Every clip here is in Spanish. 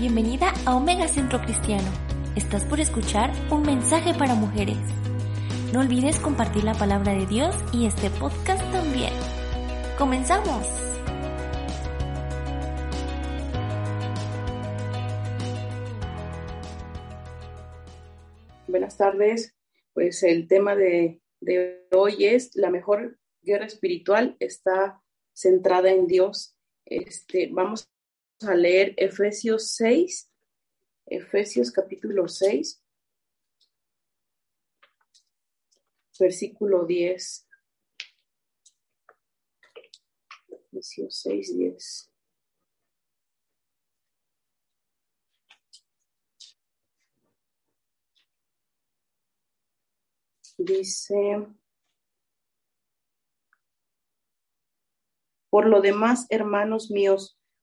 Bienvenida a Omega Centro Cristiano. Estás por escuchar un mensaje para mujeres. No olvides compartir la palabra de Dios y este podcast también. ¡Comenzamos! Buenas tardes. Pues el tema de, de hoy es la mejor guerra espiritual está centrada en Dios. Este, vamos a leer Efesios 6, Efesios capítulo 6, versículo 10. Efesios 6, 10. Dice, por lo demás, hermanos míos,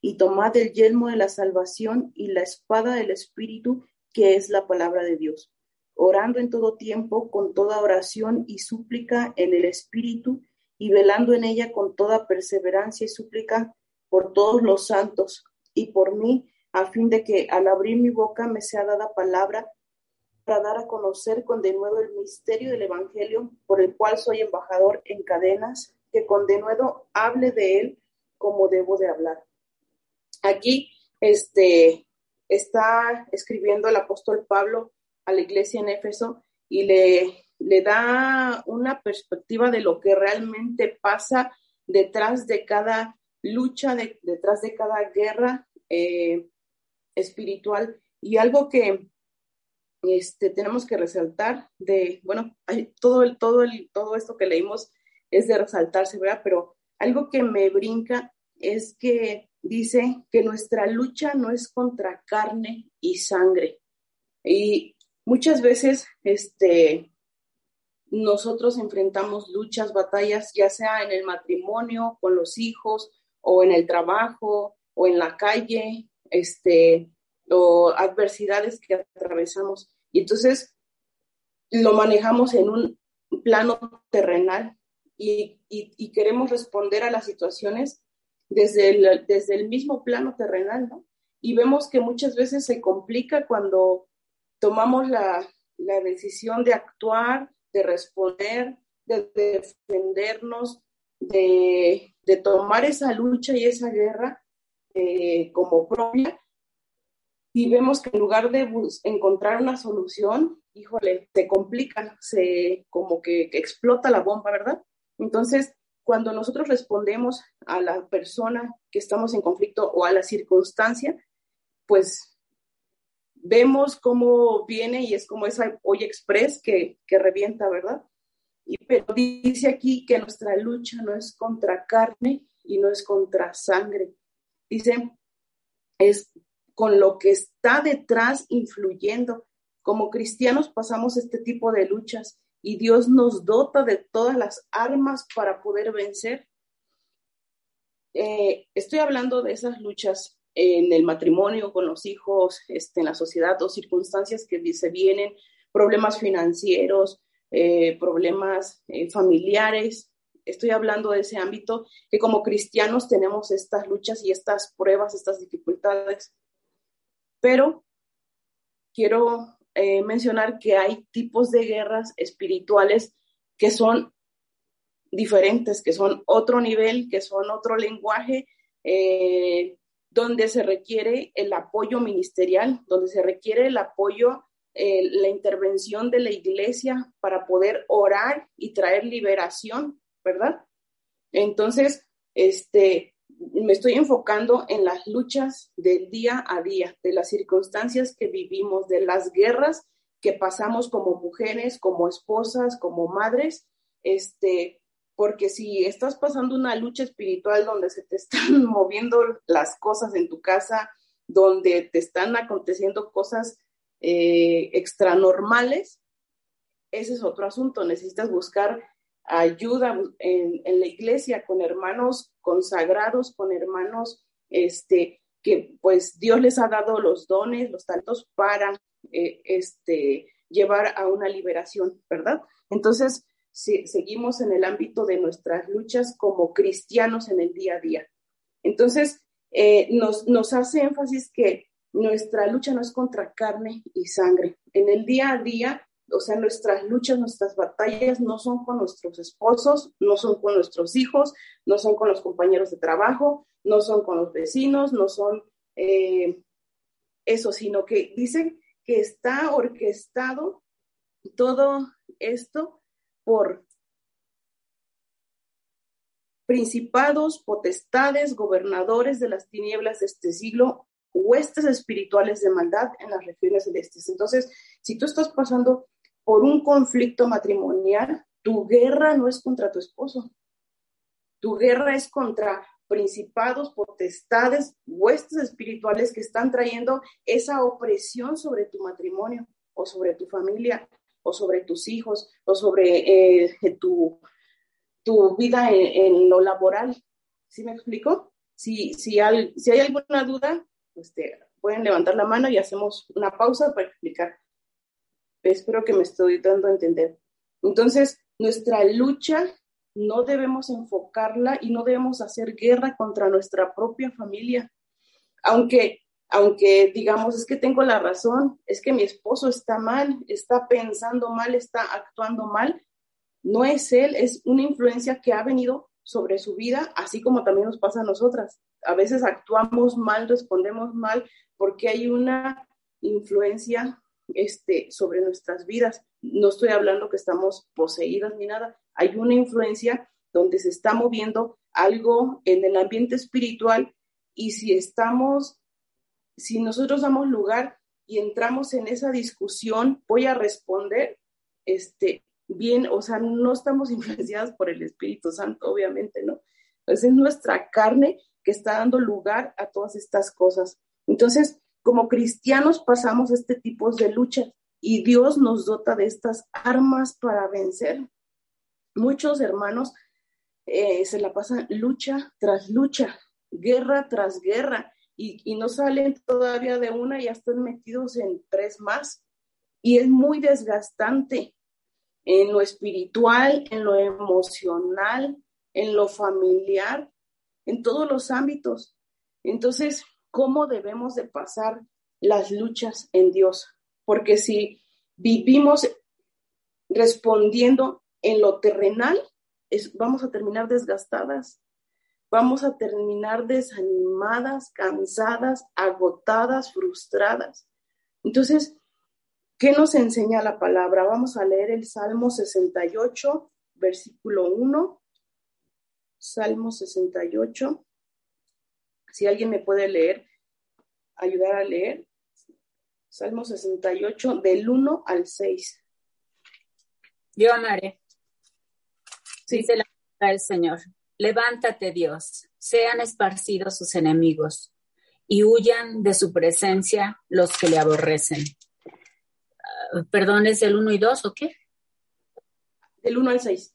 y tomad el yelmo de la salvación y la espada del Espíritu, que es la palabra de Dios, orando en todo tiempo con toda oración y súplica en el Espíritu, y velando en ella con toda perseverancia y súplica por todos los santos y por mí, a fin de que al abrir mi boca me sea dada palabra para dar a conocer con denuedo el misterio del Evangelio, por el cual soy embajador en cadenas, que con denuedo hable de él como debo de hablar Aquí este, está escribiendo el apóstol Pablo a la iglesia en Éfeso y le, le da una perspectiva de lo que realmente pasa detrás de cada lucha, detrás de cada guerra eh, espiritual. Y algo que este, tenemos que resaltar de, bueno, todo, el, todo, el, todo esto que leímos es de resaltarse, ¿verdad? Pero algo que me brinca es que dice que nuestra lucha no es contra carne y sangre. Y muchas veces este, nosotros enfrentamos luchas, batallas, ya sea en el matrimonio, con los hijos, o en el trabajo, o en la calle, este, o adversidades que atravesamos. Y entonces lo manejamos en un plano terrenal y, y queremos responder a las situaciones desde el, desde el mismo plano terrenal, ¿no? Y vemos que muchas veces se complica cuando tomamos la, la decisión de actuar, de responder, de, defendernos, de, de, tomar esa lucha y esa guerra eh, como propia. Y vemos que en lugar de encontrar una solución, híjole, se complica, se como que, que explota la bomba, ¿verdad? Entonces, cuando nosotros respondemos a la persona que estamos en conflicto o a la circunstancia, pues vemos cómo viene y es como esa olla express que, que revienta, ¿verdad? Y, pero dice aquí que nuestra lucha no es contra carne y no es contra sangre. Dice, es con lo que está detrás influyendo. Como cristianos pasamos este tipo de luchas y Dios nos dota de todas las armas para poder vencer. Eh, estoy hablando de esas luchas en el matrimonio, con los hijos, este, en la sociedad, o circunstancias que se vienen, problemas financieros, eh, problemas eh, familiares. Estoy hablando de ese ámbito que como cristianos tenemos estas luchas y estas pruebas, estas dificultades. Pero quiero eh, mencionar que hay tipos de guerras espirituales que son diferentes, que son otro nivel, que son otro lenguaje, eh, donde se requiere el apoyo ministerial, donde se requiere el apoyo eh, la intervención de la iglesia para poder orar y traer liberación, ¿verdad? Entonces, este, me estoy enfocando en las luchas del día a día, de las circunstancias que vivimos, de las guerras que pasamos como mujeres, como esposas, como madres, este, porque si estás pasando una lucha espiritual donde se te están moviendo las cosas en tu casa, donde te están aconteciendo cosas eh, extranormales, ese es otro asunto. Necesitas buscar ayuda en, la iglesia con hermanos consagrados, con hermanos este, que pues Dios les ha dado los dones, los talentos para eh, este, llevar a una liberación, ¿verdad? Entonces, si, seguimos en el ámbito de nuestras luchas como cristianos en el día a día. Entonces, eh, nos, nos hace énfasis que nuestra lucha no es contra carne y sangre. En el día a día, o sea, nuestras luchas, nuestras batallas no son con nuestros esposos, no son con nuestros hijos, no son con los compañeros de trabajo, no son con los vecinos, no son eh, eso, sino que dicen que está orquestado todo esto por principados, potestades, gobernadores de las tinieblas de este siglo, huestes espirituales de maldad en las regiones celestes. Entonces, si tú estás pasando por un conflicto matrimonial, tu guerra no es contra tu esposo. Tu guerra es contra principados, potestades, huestes espirituales que están trayendo esa opresión sobre tu matrimonio o sobre tu familia o sobre tus hijos o sobre eh, tu tu vida en, lo laboral. ¿Sí me explico? Si, si, hay, alguna duda, pues pueden levantar la mano y hacemos una pausa para explicar. Espero que me estoy dando a entender. Entonces, nuestra lucha no debemos enfocarla y no debemos hacer guerra contra nuestra propia familia. Aunque, aunque digamos, es que tengo la razón, es que mi esposo está mal, está pensando mal, está actuando mal, no es él, es una influencia que ha venido sobre su vida, así como también nos pasa a nosotras. A veces actuamos mal, respondemos mal, porque hay una influencia este, sobre nuestras vidas. No estoy hablando que estamos poseídas ni nada. Hay una influencia donde se está moviendo algo en el ambiente espiritual y si estamos, si nosotros damos lugar y entramos en esa discusión, voy a responder, este, bien, o sea, no estamos influenciadas por el Espíritu Santo, obviamente, ¿no? Pues es nuestra carne que está dando lugar a todas estas cosas. Entonces, como cristianos pasamos este tipo de lucha y Dios nos dota de estas armas para vencer. Muchos hermanos eh, se la pasan lucha tras lucha, guerra tras guerra, y, y no salen todavía de una y ya están metidos en tres más. Y es muy desgastante en lo espiritual, en lo emocional, en lo familiar, en todos los ámbitos. Entonces, ¿cómo debemos de pasar las luchas en Dios? Porque si vivimos respondiendo en lo terrenal, vamos a terminar desgastadas, vamos a terminar desanimadas, cansadas, agotadas, frustradas. Entonces, ¿Qué nos enseña la palabra? Vamos a leer el Salmo 68, versículo 1. Salmo 68. Si alguien me puede leer, ayudar a leer. Salmo 68, del 1 al 6. Yo amaré. Dice la del Señor. Levántate, Dios, sean esparcidos sus enemigos y huyan de su presencia los que le aborrecen perdón, ¿es del 1 y 2 o qué? Del 1 al 6.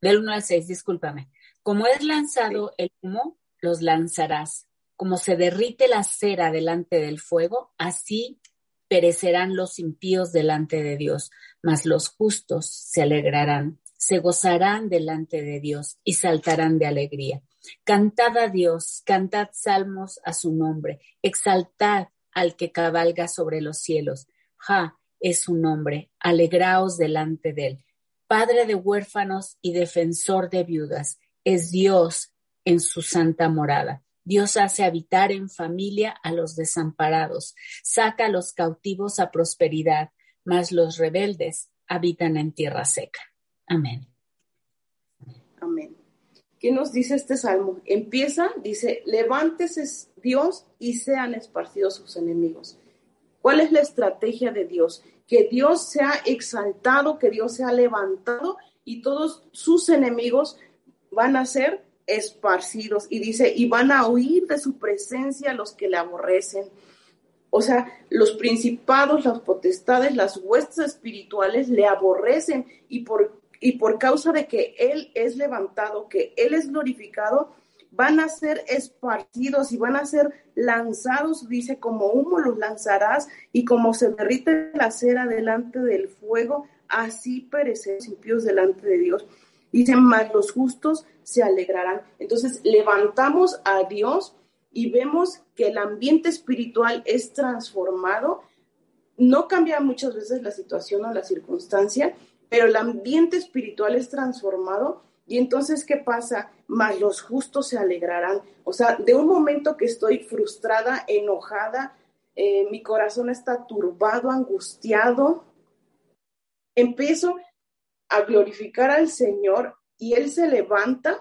Del 1 al 6, discúlpame. Como es lanzado el humo, los lanzarás. Como se derrite la cera delante del fuego, así perecerán los impíos delante de Dios, mas los justos se alegrarán, se gozarán delante de Dios y saltarán de alegría. Cantad a Dios, cantad salmos a su nombre, exaltad al que cabalga sobre los cielos. Ja, es su nombre, alegraos delante de él. Padre de huérfanos y defensor de viudas, es Dios en su santa morada. Dios hace habitar en familia a los desamparados, saca a los cautivos a prosperidad, mas los rebeldes habitan en tierra seca. Amén. Amén. ¿Qué nos dice este salmo? Empieza, dice, levántese Dios y sean esparcidos sus enemigos. ¿Cuál es la estrategia de Dios? Que Dios sea exaltado, que Dios sea levantado y todos sus enemigos van a ser esparcidos. Y dice, y van a huir de su presencia los que le aborrecen. O sea, los principados, las potestades, las huestes espirituales le aborrecen y por, y por causa de que Él es levantado, que Él es glorificado, van a ser esparcidos y van a ser lanzados, dice, como humo los lanzarás y como se derrite la cera delante del fuego, así perecerán impíos delante de Dios. Dicen, más los justos se alegrarán. Entonces, levantamos a Dios y vemos que el ambiente espiritual es transformado. No cambia muchas veces la situación o la circunstancia, pero el ambiente espiritual es transformado y entonces, ¿qué pasa? Más los justos se alegrarán. O sea, de un momento que estoy frustrada, enojada, eh, mi corazón está turbado, angustiado, empiezo a glorificar al Señor y Él se levanta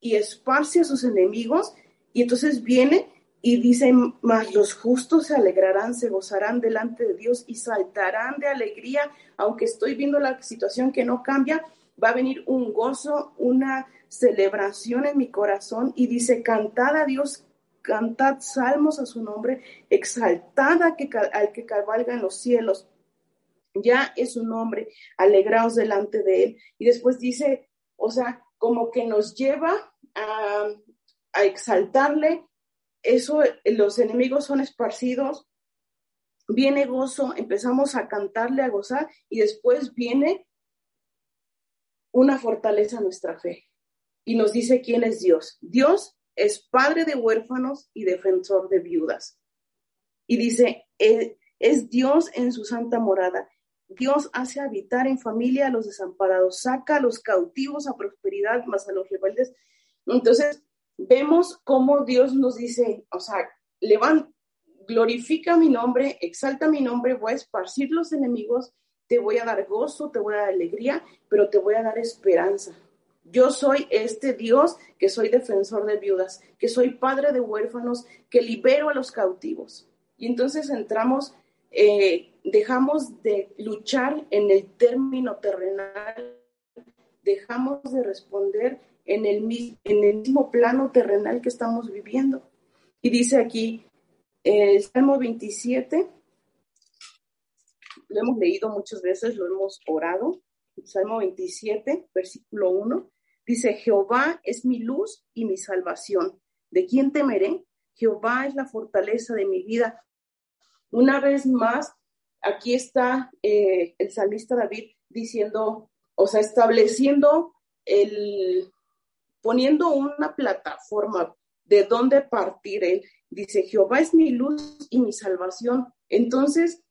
y esparce a sus enemigos y entonces viene y dice, más los justos se alegrarán, se gozarán delante de Dios y saltarán de alegría, aunque estoy viendo la situación que no cambia, va a venir un gozo, una celebración en mi corazón y dice, cantad a Dios, cantad salmos a su nombre, exaltad al que, al que cabalga en los cielos. Ya es su nombre, alegraos delante de él. Y después dice, o sea, como que nos lleva a, exaltarle, eso, los enemigos son esparcidos, viene gozo, empezamos a cantarle, a gozar, y después viene una fortaleza nuestra fe. Y nos dice quién es Dios. Dios es padre de huérfanos y defensor de viudas. Y dice, e, es Dios en su santa morada. Dios hace habitar en familia a los desamparados, saca a los cautivos a prosperidad, más a los rebeldes. Entonces, vemos cómo Dios nos dice, o sea, levanta, glorifica mi nombre, exalta mi nombre, voy a esparcir los enemigos, te voy a dar gozo, te voy a dar alegría, pero te voy a dar esperanza. Yo soy este Dios que soy defensor de viudas, que soy padre de huérfanos, que libero a los cautivos. Y entonces entramos, eh, dejamos de luchar en el término terrenal, dejamos de responder en el, mismo plano terrenal que estamos viviendo. Y dice aquí, el Salmo 27, lo hemos leído muchas veces, lo hemos orado. Salmo 27, versículo 1, dice, Jehová es mi luz y mi salvación. ¿De quién temeré? Jehová es la fortaleza de mi vida. Una vez más, aquí está eh, el salmista David diciendo, o sea, estableciendo el, poniendo una plataforma de dónde partir él. Dice, Jehová es mi luz y mi salvación. Entonces,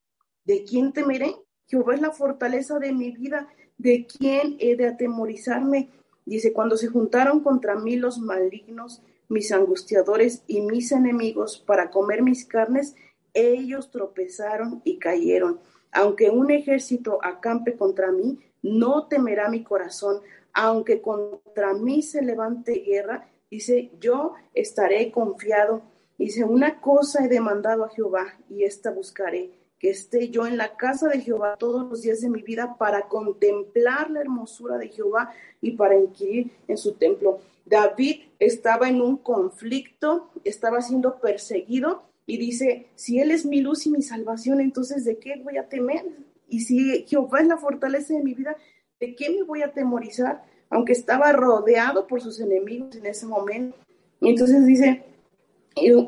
¿de quién temeré? Jehová es la fortaleza de mi vida. ¿De quién he de atemorizarme? Dice, cuando se juntaron contra mí los malignos, mis angustiadores y mis enemigos para comer mis carnes, ellos tropezaron y cayeron. Aunque un ejército acampe contra mí, no temerá mi corazón aunque contra mí se levante guerra, dice, yo estaré confiado. Dice, una cosa he demandado a Jehová y esta buscaré, que esté yo en la casa de Jehová todos los días de mi vida para contemplar la hermosura de Jehová y para inquirir en su templo. David estaba en un conflicto, estaba siendo perseguido y dice, si Él es mi luz y mi salvación, entonces ¿de qué voy a temer? Y si Jehová es la fortaleza de mi vida, ¿De qué me voy a temorizar? Aunque estaba rodeado por sus enemigos en ese momento. Y entonces dice,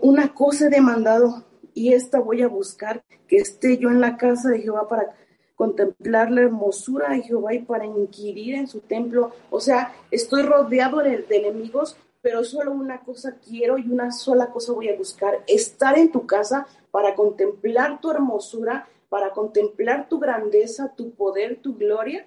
una cosa he demandado y esta voy a buscar, que esté yo en la casa de Jehová para contemplar la hermosura de Jehová y para inquirir en su templo. O sea, estoy rodeado de, de enemigos, pero solo una cosa quiero y una sola cosa voy a buscar, estar en tu casa para contemplar tu hermosura, para contemplar tu grandeza, tu poder, tu gloria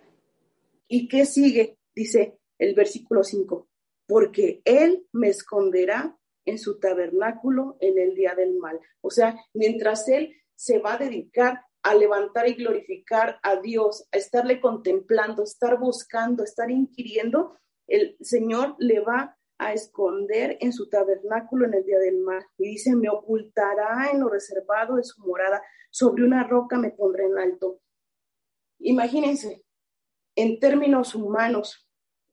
¿Y qué sigue? Dice el versículo 5, porque Él me esconderá en su tabernáculo en el día del mal. O sea, mientras Él se va a dedicar a levantar y glorificar a Dios, a estarle contemplando, estar buscando, estar inquiriendo, el Señor le va a esconder en su tabernáculo en el día del mar. Y dice, me ocultará en lo reservado de su morada, sobre una roca me pondré en alto. Imagínense, en términos humanos,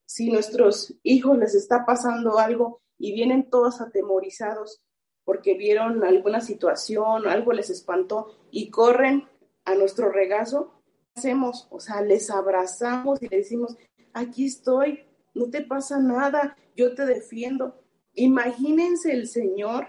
si nuestros hijos les está pasando algo y vienen todos atemorizados porque vieron alguna situación, algo les espantó y corren a nuestro regazo, ¿qué hacemos? O sea, les abrazamos y le decimos, aquí estoy, no te pasa nada, yo te defiendo. Imagínense el Señor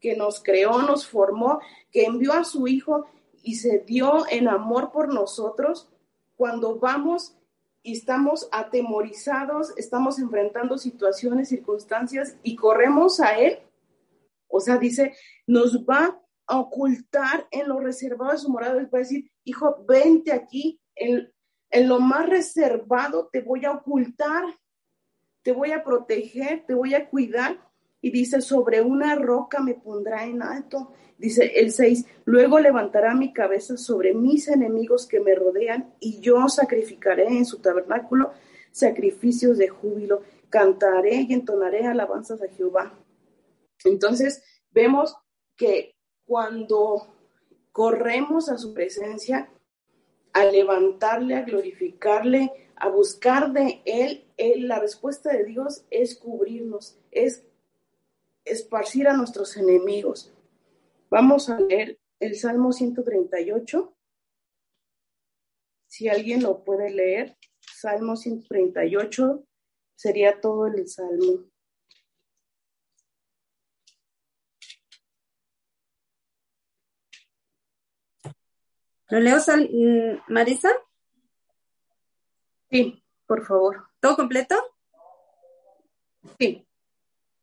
que nos creó, nos formó, que envió a su Hijo y se dio en amor por nosotros cuando vamos y estamos atemorizados, estamos enfrentando situaciones, circunstancias y corremos a Él. O sea, dice, nos va a ocultar en lo reservado de su morada. Les va a decir, hijo, vente aquí, en, en lo más reservado te voy a ocultar te voy a proteger, te voy a cuidar. Y dice, sobre una roca me pondrá en alto. Dice el 6, luego levantará mi cabeza sobre mis enemigos que me rodean y yo sacrificaré en su tabernáculo sacrificios de júbilo, cantaré y entonaré alabanzas a Jehová. Entonces, vemos que cuando corremos a su presencia, a levantarle, a glorificarle, a buscar de Él, la respuesta de Dios es cubrirnos, es esparcir a nuestros enemigos. Vamos a leer el Salmo 138. Si alguien lo puede leer, Salmo 138 sería todo el Salmo. ¿Lo leo, mm, Marisa? Sí, por favor. ¿Todo completo? Sí.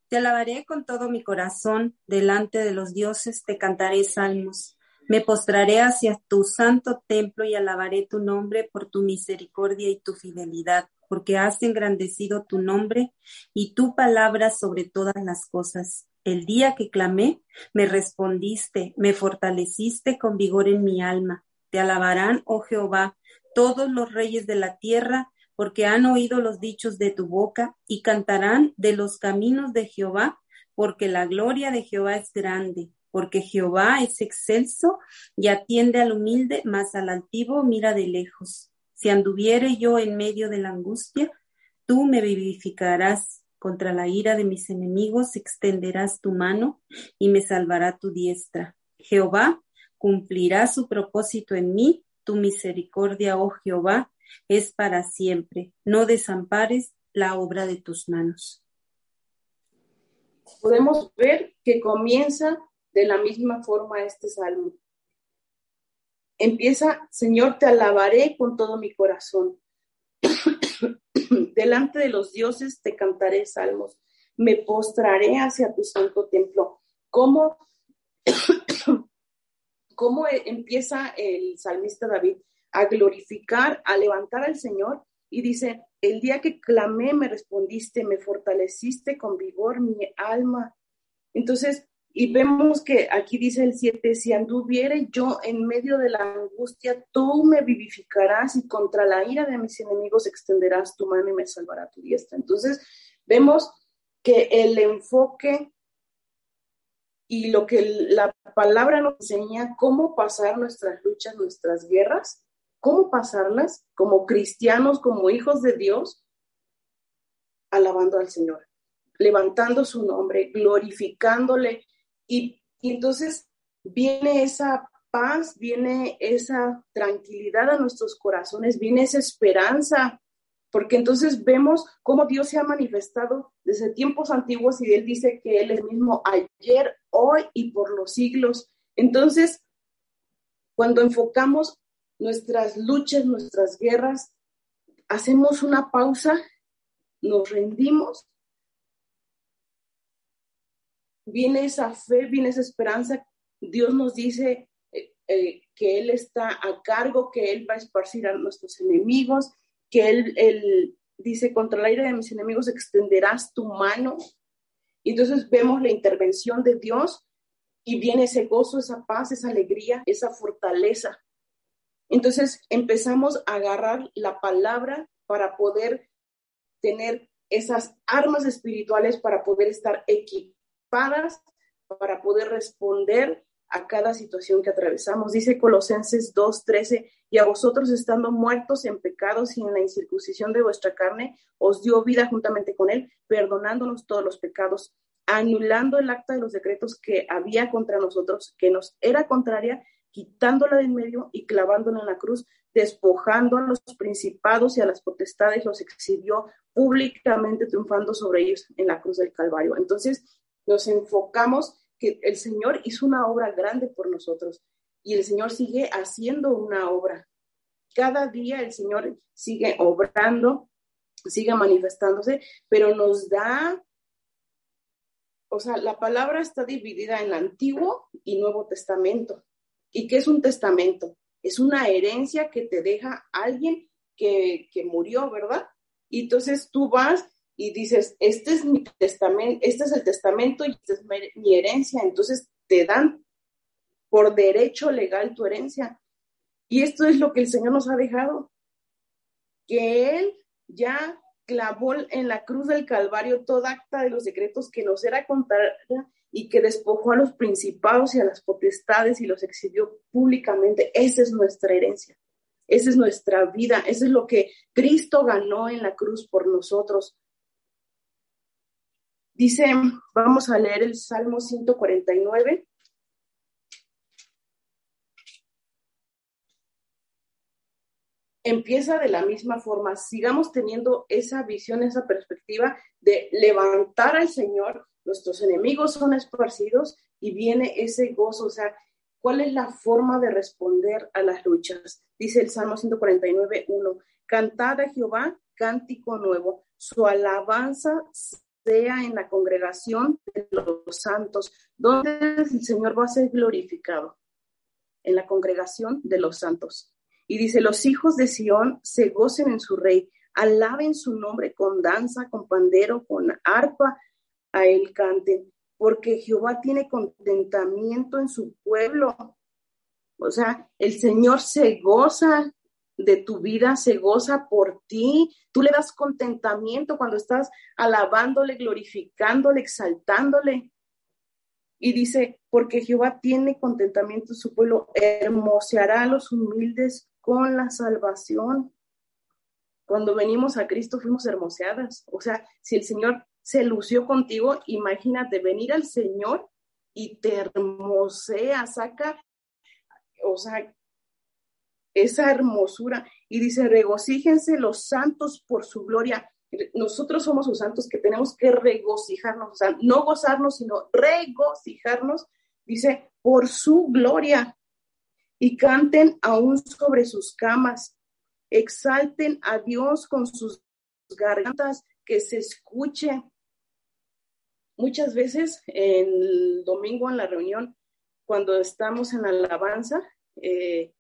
Te alabaré con todo mi corazón, delante de los dioses te cantaré salmos. Me postraré hacia tu santo templo y alabaré tu nombre por tu misericordia y tu fidelidad, porque has engrandecido tu nombre y tu palabra sobre todas las cosas. El día que clamé, me respondiste, me fortaleciste con vigor en mi alma. Te alabarán, oh Jehová, todos los reyes de la tierra, porque han oído los dichos de tu boca, y cantarán de los caminos de Jehová, porque la gloria de Jehová es grande, porque Jehová es excelso y atiende al humilde, mas al altivo mira de lejos. Si anduviere yo en medio de la angustia, tú me vivificarás. Contra la ira de mis enemigos extenderás tu mano y me salvará tu diestra. Jehová cumplirá su propósito en mí tu misericordia, oh Jehová, es para siempre. No desampares la obra de tus manos. Podemos ver que comienza de la misma forma este salmo. Empieza, Señor, te alabaré con todo mi corazón. Delante de los dioses te cantaré salmos. Me postraré hacia tu santo templo. ¿Cómo cómo e, empieza el salmista David a glorificar, a levantar al Señor y dice, el día que clamé me respondiste, me fortaleciste con vigor mi alma. Entonces, y vemos que aquí dice el 7, si anduviere yo en medio de la angustia, tú me vivificarás y contra la ira de mis enemigos extenderás tu mano y me salvará tu diestra. Entonces, vemos que el enfoque y lo que la palabra nos enseña, cómo pasar nuestras luchas, nuestras guerras, cómo pasarlas como cristianos, como hijos de Dios, alabando al Señor, levantando su nombre, glorificándole. Y, y entonces viene esa paz, viene esa tranquilidad a nuestros corazones, viene esa esperanza porque entonces vemos cómo Dios se ha manifestado desde tiempos antiguos y Él dice que Él es mismo ayer, hoy y por los siglos. Entonces, cuando enfocamos nuestras luchas, nuestras guerras, hacemos una pausa, nos rendimos, viene esa fe, viene esa esperanza. Dios nos dice eh, eh, que Él está a cargo, que Él va a esparcir a nuestros enemigos, que él, dice, contra el aire de mis enemigos extenderás tu mano. Entonces vemos la intervención de Dios y viene ese gozo, esa paz, esa alegría, esa fortaleza. Entonces empezamos a agarrar la palabra para poder tener esas armas espirituales, para poder estar equipadas, para poder responder a cada situación que atravesamos. Dice Colosenses 2:13, y a vosotros estando muertos en pecados y en la incircuncisión de vuestra carne, os dio vida juntamente con él, perdonándonos todos los pecados, anulando el acta de los decretos que había contra nosotros, que nos era contraria, quitándola de en medio y clavándola en la cruz, despojando a los principados y a las potestades, los exhibió públicamente, triunfando sobre ellos en la cruz del Calvario. Entonces, nos enfocamos que el Señor hizo una obra grande por nosotros y el Señor sigue haciendo una obra. Cada día el Señor sigue obrando, sigue manifestándose, pero nos da, o sea, la palabra está dividida en Antiguo y Nuevo Testamento. ¿Y qué es un testamento? Es una herencia que te deja alguien que, que murió, ¿verdad? Y entonces tú vas y dices, este es mi testamento, este es el testamento y esta es mi herencia, entonces te dan por derecho legal tu herencia. Y esto es lo que el Señor nos ha dejado, que Él ya clavó en la cruz del Calvario toda acta de los decretos que nos era contada y que despojó a los principados y a las potestades y los exhibió públicamente. Esa es nuestra herencia, esa es nuestra vida, eso es lo que Cristo ganó en la cruz por nosotros. Dice, vamos a leer el Salmo 149. Empieza de la misma forma, sigamos teniendo esa visión, esa perspectiva de levantar al Señor, nuestros enemigos son esparcidos y viene ese gozo, o sea, ¿cuál es la forma de responder a las luchas? Dice el Salmo 149, 1, cantad a Jehová cántico nuevo, su alabanza sea en la congregación de los santos, donde el Señor va a ser glorificado, en la congregación de los santos. Y dice, los hijos de Sión se gocen en su rey, alaben su nombre con danza, con pandero, con arpa, a él canten, porque Jehová tiene contentamiento en su pueblo. O sea, el Señor se goza de tu vida se goza por ti. Tú le das contentamiento cuando estás alabándole, glorificándole, exaltándole. Y dice, porque Jehová tiene contentamiento en su pueblo, hermoseará a los humildes con la salvación. Cuando venimos a Cristo fuimos hermoseadas. O sea, si el Señor se lució contigo, imagínate venir al Señor y te hermosea, saca, o sea, esa hermosura. Y dice, regocíjense los santos por su gloria. Nosotros somos los santos que tenemos que regocijarnos, no gozarnos, sino regocijarnos, dice, por su gloria. Y canten aún sobre sus camas, exalten a Dios con sus gargantas, que se escuche. Muchas veces el domingo en la reunión, cuando estamos en alabanza, eh,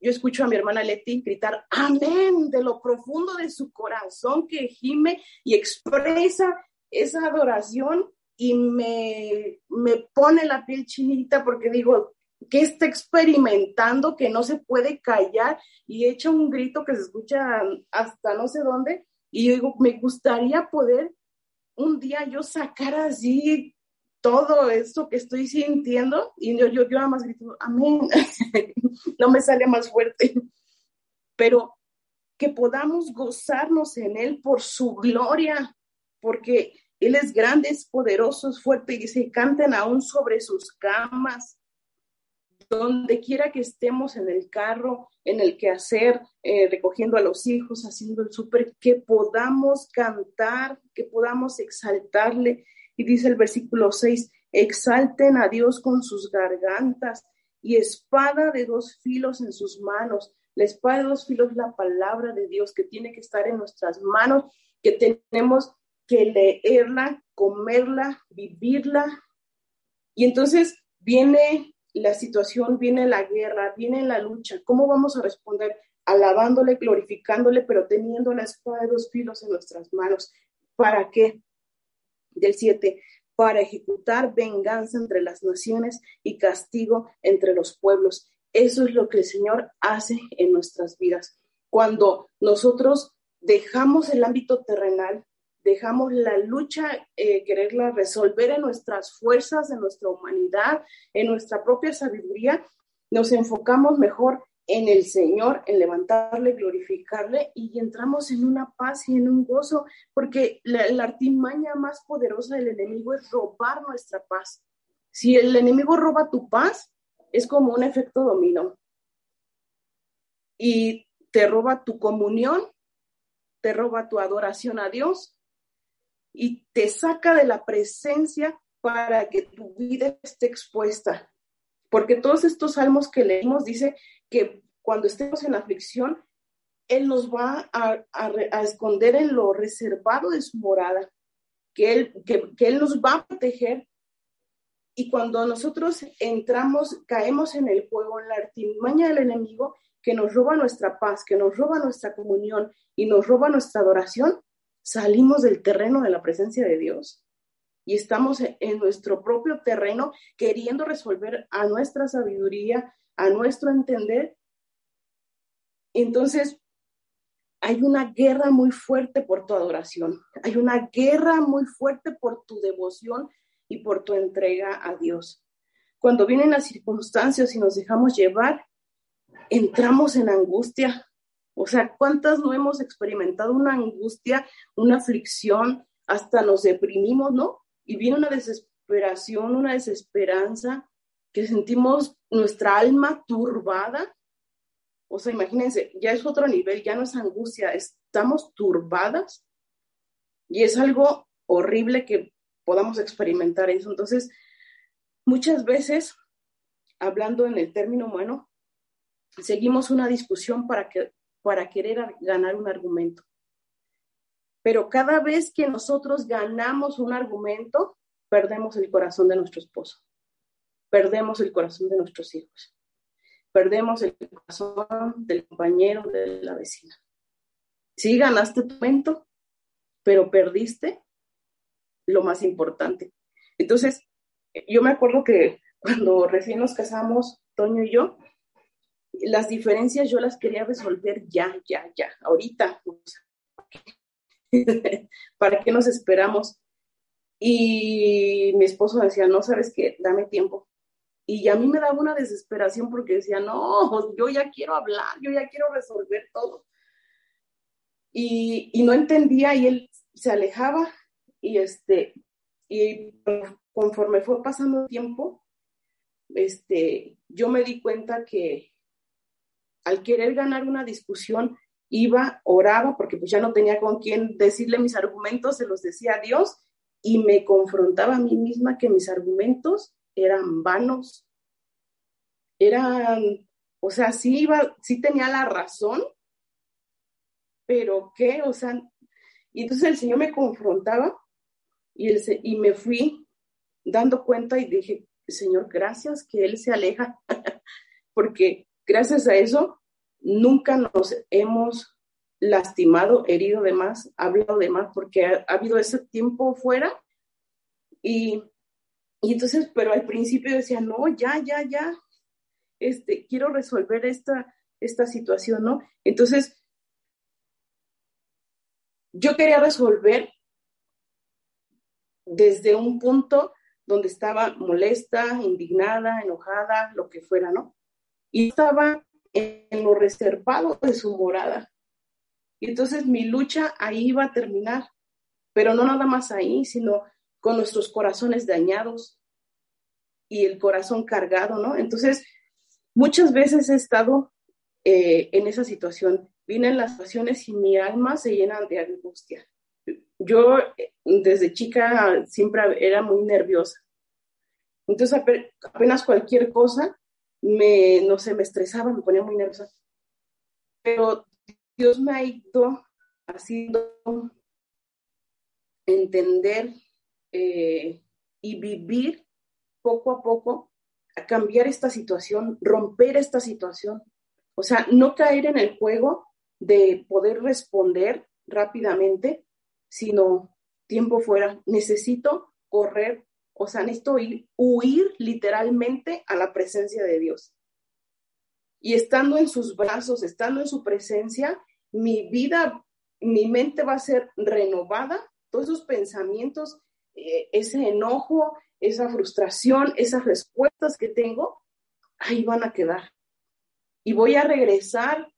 yo escucho a mi hermana Leti gritar amén de lo profundo de su corazón que gime y expresa esa adoración y me, me pone la piel chinita porque digo, que está experimentando, que no se puede callar y echa un grito que se escucha hasta no sé dónde. Y yo digo, me gustaría poder un día yo sacar así todo esto que estoy sintiendo y yo, yo, yo nada más grito, amén, no me sale más fuerte, pero que podamos gozarnos en Él por su gloria, porque Él es grande, es poderoso, es fuerte y se canten aún sobre sus camas. Donde quiera que estemos en el carro, en el quehacer, eh, recogiendo a los hijos, haciendo el súper, que podamos cantar, que podamos exaltarle, y dice el versículo 6, exalten a Dios con sus gargantas y espada de dos filos en sus manos. La espada de dos filos es la palabra de Dios que tiene que estar en nuestras manos, que tenemos que leerla, comerla, vivirla. Y entonces viene la situación, viene la guerra, viene la lucha. ¿Cómo vamos a responder? Alabándole, glorificándole, pero teniendo la espada de dos filos en nuestras manos. ¿Para qué? Del 7, para ejecutar venganza entre las naciones y castigo entre los pueblos. eso es lo que el Señor hace en nuestras vidas. Cuando nosotros dejamos el ámbito terrenal, dejamos la lucha, eh, quererla resolver en nuestras fuerzas, en nuestra humanidad, en nuestra propia sabiduría, nos enfocamos mejor en el Señor, en levantarle, glorificarle y entramos en una paz y en un gozo, porque la, artimaña más poderosa del enemigo es robar nuestra paz. Si el enemigo roba tu paz, es como un efecto dominó. Y te roba tu comunión, te roba tu adoración a Dios y te saca de la presencia para que tu vida esté expuesta. Porque todos estos salmos que leímos dice que cuando estemos en aflicción, Él nos va a, esconder en lo reservado de su morada, que él, que, él nos va a proteger. Y cuando nosotros entramos, caemos en el juego, en la artimaña del enemigo, que nos roba nuestra paz, que nos roba nuestra comunión y nos roba nuestra adoración, salimos del terreno de la presencia de Dios. Y estamos en nuestro propio terreno queriendo resolver a nuestra sabiduría, a nuestro entender. Entonces, hay una guerra muy fuerte por tu adoración, hay una guerra muy fuerte por tu devoción y por tu entrega a Dios. Cuando vienen las circunstancias y nos dejamos llevar, entramos en angustia. O sea, ¿cuántas no hemos experimentado una angustia, una aflicción, hasta nos deprimimos, ¿no? Y viene una desesperación, una desesperanza, que sentimos nuestra alma turbada. O sea, imagínense, ya es otro nivel, ya no es angustia, estamos turbadas. Y es algo horrible que podamos experimentar eso. Entonces, muchas veces, hablando en el término humano, seguimos una discusión para, que, para querer ganar un argumento. Pero cada vez que nosotros ganamos un argumento, perdemos el corazón de nuestro esposo, perdemos el corazón de nuestros hijos, perdemos el corazón del compañero, de la vecina. Sí, ganaste tu momento, pero perdiste lo más importante. Entonces, yo me acuerdo que cuando recién nos casamos, Toño y yo, las diferencias yo las quería resolver ya, ya, ya, ahorita. ¿Para qué nos esperamos? Y mi esposo decía, no, sabes qué, dame tiempo. Y a mí me daba una desesperación porque decía, no, yo ya quiero hablar, yo ya quiero resolver todo. Y, y no entendía y él se alejaba y este, y conforme fue pasando el tiempo, este, yo me di cuenta que al querer ganar una discusión, iba, oraba, porque pues ya no tenía con quién decirle mis argumentos, se los decía a Dios, y me confrontaba a mí misma que mis argumentos eran vanos, eran, o sea, sí iba, sí tenía la razón, pero qué, o sea, y entonces el Señor me confrontaba y, y me fui dando cuenta y dije, Señor, gracias que Él se aleja, porque gracias a eso nunca nos hemos lastimado, herido de más, hablado de más, porque ha, habido ese tiempo fuera. Y, y, entonces, pero al principio decía, no, ya, ya, ya, este, quiero resolver esta, esta situación, ¿no? Entonces, yo quería resolver desde un punto donde estaba molesta, indignada, enojada, lo que fuera, ¿no? Y estaba en lo reservado de su morada. Y entonces mi lucha ahí iba a terminar, pero no nada más ahí, sino con nuestros corazones dañados y el corazón cargado, ¿no? Entonces, muchas veces he estado eh, en esa situación. Vienen las situaciones y mi alma se llena de angustia yo desde chica siempre era muy nerviosa. Entonces apenas cualquier cosa me, no sé, me estresaba, me ponía muy nerviosa. Pero Dios me ha ido haciendo entender eh, y vivir poco a poco a cambiar esta situación, romper esta situación. O sea, no caer en el juego de poder responder rápidamente, sino tiempo fuera. Necesito correr, o sea, necesito ir, huir literalmente a la presencia de Dios. y estando en sus brazos, estando en su presencia, mi vida, mi mente va a ser renovada, todos esos pensamientos, eh, ese enojo, esa frustración, esas respuestas que tengo, ahí van a quedar. Y voy a regresar,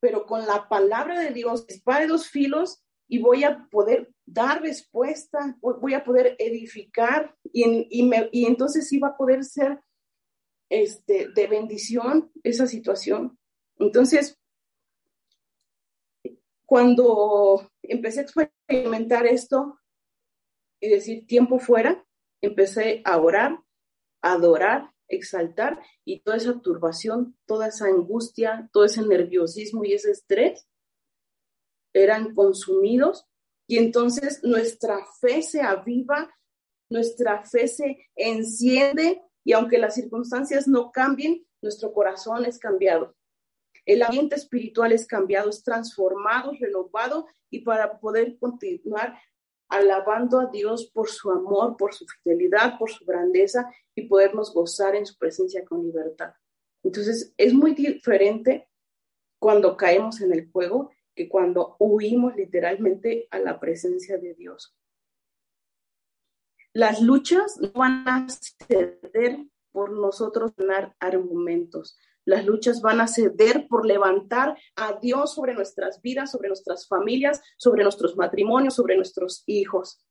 pero con la palabra de Dios, de dos filos, y voy a poder dar respuesta, voy a poder edificar, y, y entonces sí va a poder ser este, de bendición esa situación. Entonces, cuando empecé a experimentar esto y decir tiempo fuera, empecé a orar, a adorar, exaltar y toda esa turbación, toda esa angustia, todo ese nerviosismo y ese estrés eran consumidos y entonces nuestra fe se aviva, nuestra fe se enciende y aunque las circunstancias no cambien, nuestro corazón es cambiado. El ambiente espiritual es cambiado, es transformado, renovado y para poder continuar alabando a Dios por su amor, por su fidelidad, por su grandeza y podernos gozar en su presencia con libertad. Entonces, es muy diferente cuando caemos en el juego que cuando huimos literalmente a la presencia de Dios. Las luchas no van a ceder por nosotros ganar argumentos. Las luchas van a ceder por levantar a Dios sobre nuestras vidas, sobre nuestras familias, sobre nuestros matrimonios, sobre nuestros hijos.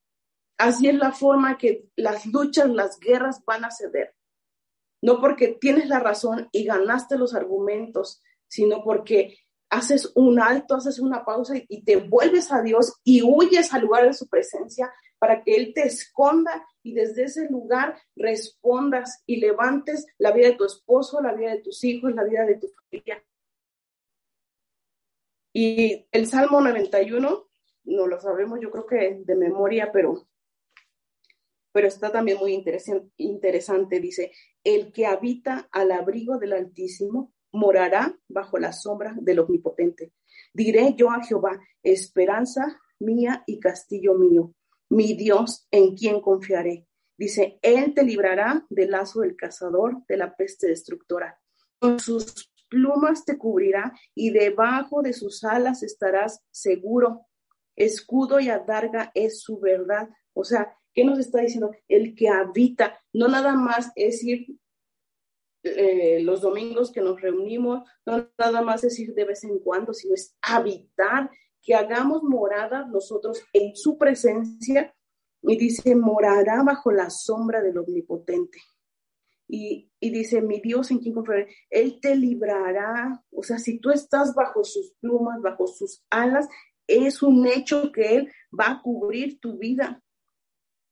Así es la forma que las luchas, las guerras van a ceder. No porque tienes la razón y ganaste los argumentos, sino porque haces un alto, haces una pausa y, te vuelves a Dios y huyes al lugar de su presencia para que Él te esconda y desde ese lugar respondas y levantes la vida de tu esposo, la vida de tus hijos, la vida de tu familia. Y el Salmo 91, no lo sabemos, yo creo que de memoria, pero, pero está también muy interesante, interesante. Dice, el que habita al abrigo del Altísimo morará bajo la sombra del Omnipotente. Diré yo a Jehová, esperanza mía y castillo mío, mi Dios en quien confiaré. Dice, Él te librará del lazo del cazador, de la peste destructora. Con sus plumas te cubrirá y debajo de sus alas estarás seguro. Escudo y adarga es su verdad. O sea, ¿qué nos está diciendo? El que habita, no nada más es ir eh, los domingos que nos reunimos, no nada más decir de vez en cuando, sino es habitar, que hagamos morada nosotros en su presencia. Y dice, morará bajo la sombra del omnipotente. Y, y, dice, mi Dios en quien confiaré, Él te librará. O sea, si tú estás bajo sus plumas, bajo sus alas, es un hecho que Él va a cubrir tu vida.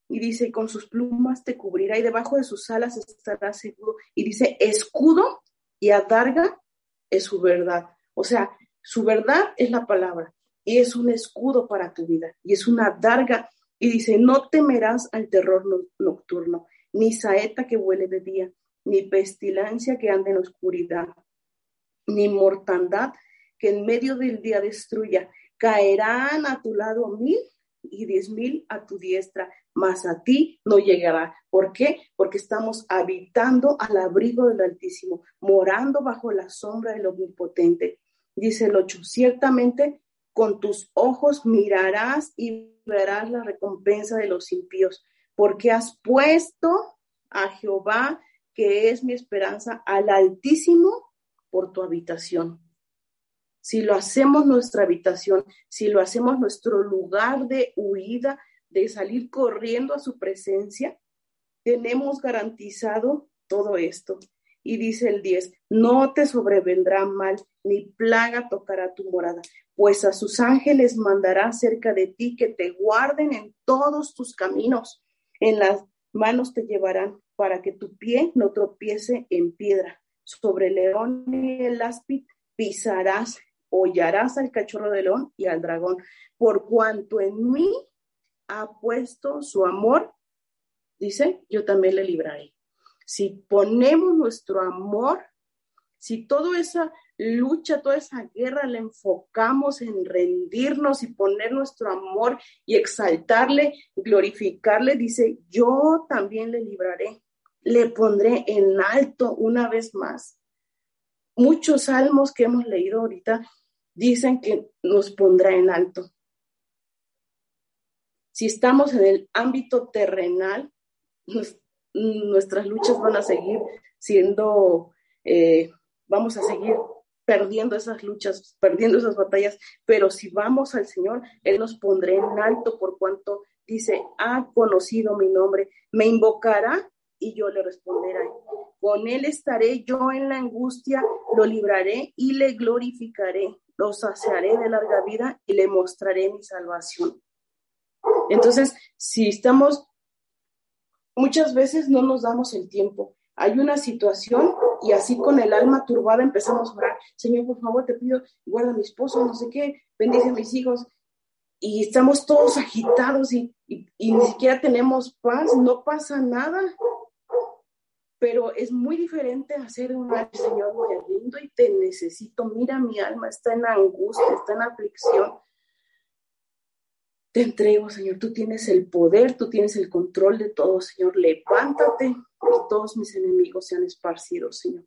Y dice, con sus plumas te cubrirá y debajo de sus alas estarás seguro. Y dice, escudo y adarga es su verdad. O sea, su verdad es la palabra es un escudo para tu vida y es una adarga. Y dice, no temerás al terror nocturno, ni saeta que huele de día, ni pestilencia que ande en oscuridad, ni mortandad que en medio del día destruya. Caerán a tu lado mil y diez mil a tu diestra, mas a ti no llegará. ¿Por qué? Porque estamos habitando al abrigo del Altísimo, morando bajo la sombra del Omnipotente. Dice el 8, ciertamente con tus ojos mirarás y verás la recompensa de los impíos, porque has puesto a Jehová, que es mi esperanza, al Altísimo por tu habitación si lo hacemos nuestra habitación, si lo hacemos nuestro lugar de huida, de salir corriendo a su presencia, tenemos garantizado todo esto. Y dice el 10, no te sobrevendrá mal, ni plaga tocará tu morada, pues a sus ángeles mandará cerca de ti que te guarden en todos tus caminos. En las manos te llevarán para que tu pie no tropiece en piedra. Sobre el león y el áspid pisarás hollarás al cachorro de león y al dragón, por cuanto en mí ha puesto su amor, dice, yo también le libraré. Si ponemos nuestro amor, si toda esa lucha, toda esa guerra la enfocamos en rendirnos y poner nuestro amor y exaltarle, glorificarle, dice, yo también le libraré, le pondré en alto una vez más. muchos salmos que hemos leído ahorita dicen que nos pondrá en alto. Si estamos en el ámbito terrenal, nuestras luchas van a seguir siendo, eh, vamos a seguir perdiendo esas luchas, perdiendo esas batallas, pero si vamos al Señor, Él nos pondrá en alto por cuanto dice, ha conocido mi nombre, me invocará y yo le responderé. Con Él estaré yo en la angustia, lo libraré y le glorificaré, lo saciaré de larga vida y le mostraré mi salvación. Entonces, si estamos, muchas veces no nos damos el tiempo. Hay una situación y así con el alma turbada empezamos a orar, Señor, por favor, te pido, guarda a mi esposo, no sé qué, bendice a mis hijos. Y estamos todos agitados y, y, ni siquiera tenemos paz, no pasa nada. Pero es muy diferente hacer un Señor, me rindo y te necesito. Mira, mi alma está en angustia, está en aflicción. Te entrego, Señor, tú tienes el poder, tú tienes el control de todo, Señor. Levántate y todos mis enemigos sean esparcidos, Señor.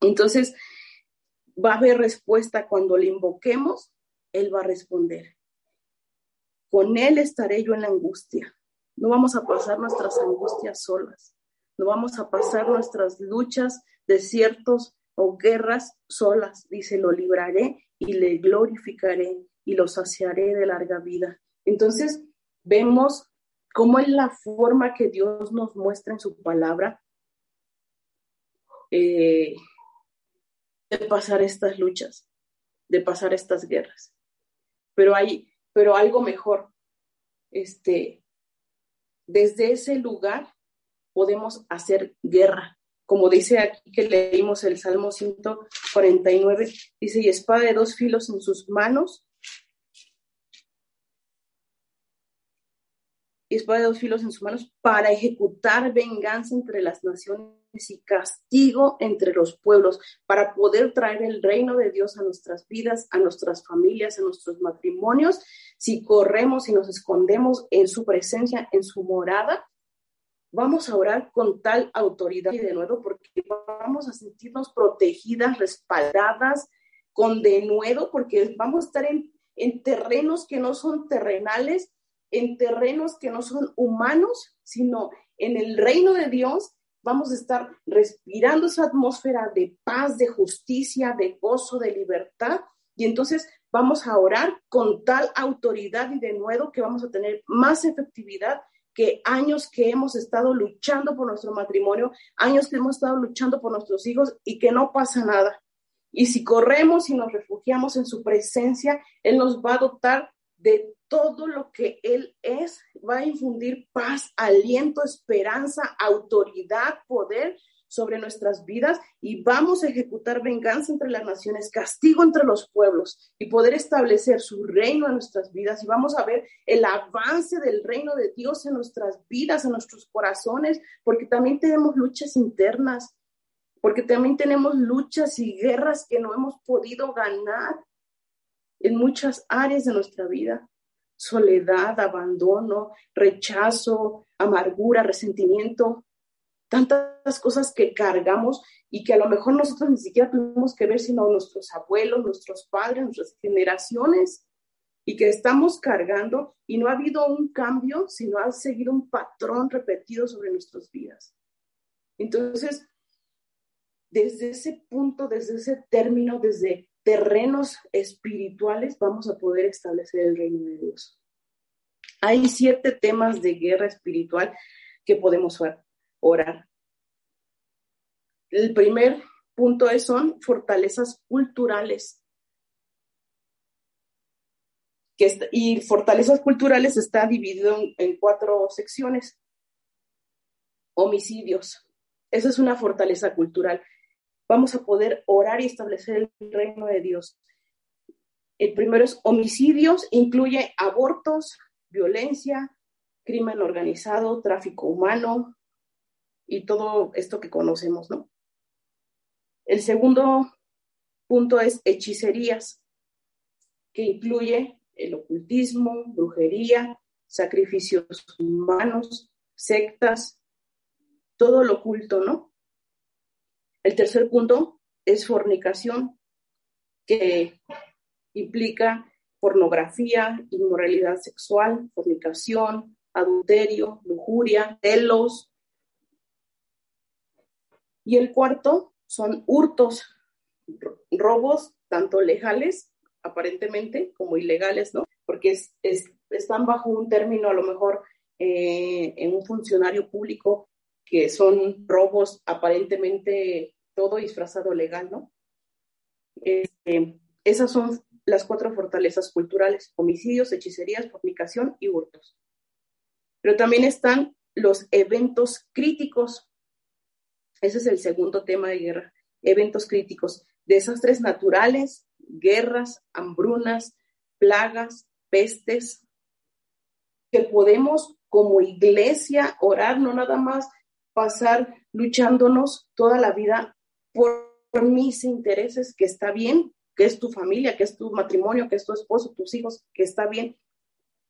Entonces, va a haber respuesta cuando le invoquemos, Él va a responder. Con Él estaré yo en la angustia. No vamos a pasar nuestras angustias solas. No vamos a pasar nuestras luchas, desiertos o guerras solas. Dice, lo libraré y le glorificaré y lo saciaré de larga vida. Entonces, vemos cómo es la forma que Dios nos muestra en su palabra eh, de pasar estas luchas, de pasar estas guerras. Pero hay, pero algo mejor. Este, desde ese lugar podemos hacer guerra. Como dice aquí que leímos el Salmo 149, dice, y espada de dos filos en sus manos y espada de dos filos en sus manos para ejecutar venganza entre las naciones y castigo entre los pueblos, para poder traer el reino de Dios a nuestras vidas, a nuestras familias, a nuestros matrimonios. Si corremos y nos escondemos en su presencia, en su morada, vamos a orar con tal autoridad y de nuevo porque vamos a sentirnos protegidas, respaldadas, con denuedo, porque vamos a estar en, en terrenos que no son terrenales, en terrenos que no son humanos, sino en el reino de Dios, vamos a estar respirando esa atmósfera de paz, de justicia, de gozo, de libertad. Y entonces vamos a orar con tal autoridad y de nuevo que vamos a tener más efectividad que años que hemos estado luchando por nuestro matrimonio, años que hemos estado luchando por nuestros hijos y que no pasa nada. Y si corremos y nos refugiamos en su presencia, Él nos va a dotar de todo lo que Él es, va a infundir paz, aliento, esperanza, autoridad, poder sobre nuestras vidas y vamos a ejecutar venganza entre las naciones, castigo entre los pueblos y poder establecer su reino en nuestras vidas y vamos a ver el avance del reino de Dios en nuestras vidas, en nuestros corazones, porque también tenemos luchas internas, porque también tenemos luchas y guerras que no hemos podido ganar en muchas áreas de nuestra vida. Soledad, abandono, rechazo, amargura, resentimiento, tantas cosas que cargamos y que a lo mejor nosotros ni siquiera tuvimos que ver, sino nuestros abuelos, nuestros padres, nuestras generaciones, y que estamos cargando y no ha habido un cambio, sino ha seguido un patrón repetido sobre nuestras vidas. Entonces, desde ese punto, desde ese término, desde terrenos espirituales vamos a poder establecer el reino de Dios. Hay siete temas de guerra espiritual que podemos orar. El primer punto es, son fortalezas culturales. Y fortalezas culturales está dividido en cuatro secciones. Homicidios. Esa es una fortaleza cultural vamos a poder orar y establecer el reino de Dios. El primero es homicidios, incluye abortos, violencia, crimen organizado, tráfico humano y todo esto que conocemos, ¿no? El segundo punto es hechicerías, que incluye el ocultismo, brujería, sacrificios humanos, sectas, todo lo oculto, ¿no? El tercer punto es fornicación, que implica pornografía, inmoralidad sexual, fornicación, adulterio, lujuria, celos. Y el cuarto son hurtos, robos, tanto legales, aparentemente, como ilegales, ¿no? Porque están bajo un término, a lo mejor, eh, en un funcionario público, que son robos aparentemente todo disfrazado legal, ¿no? Este, esas son las cuatro fortalezas culturales, homicidios, hechicerías, fornicación y hurtos. Pero también están los eventos críticos. Ese es el segundo tema de guerra, eventos críticos, desastres naturales, guerras, hambrunas, plagas, pestes, que podemos como iglesia orar, no nada más pasar luchándonos toda la vida por mis intereses, que está bien, que es tu familia, que es tu matrimonio, que es tu esposo, tus hijos, que está bien,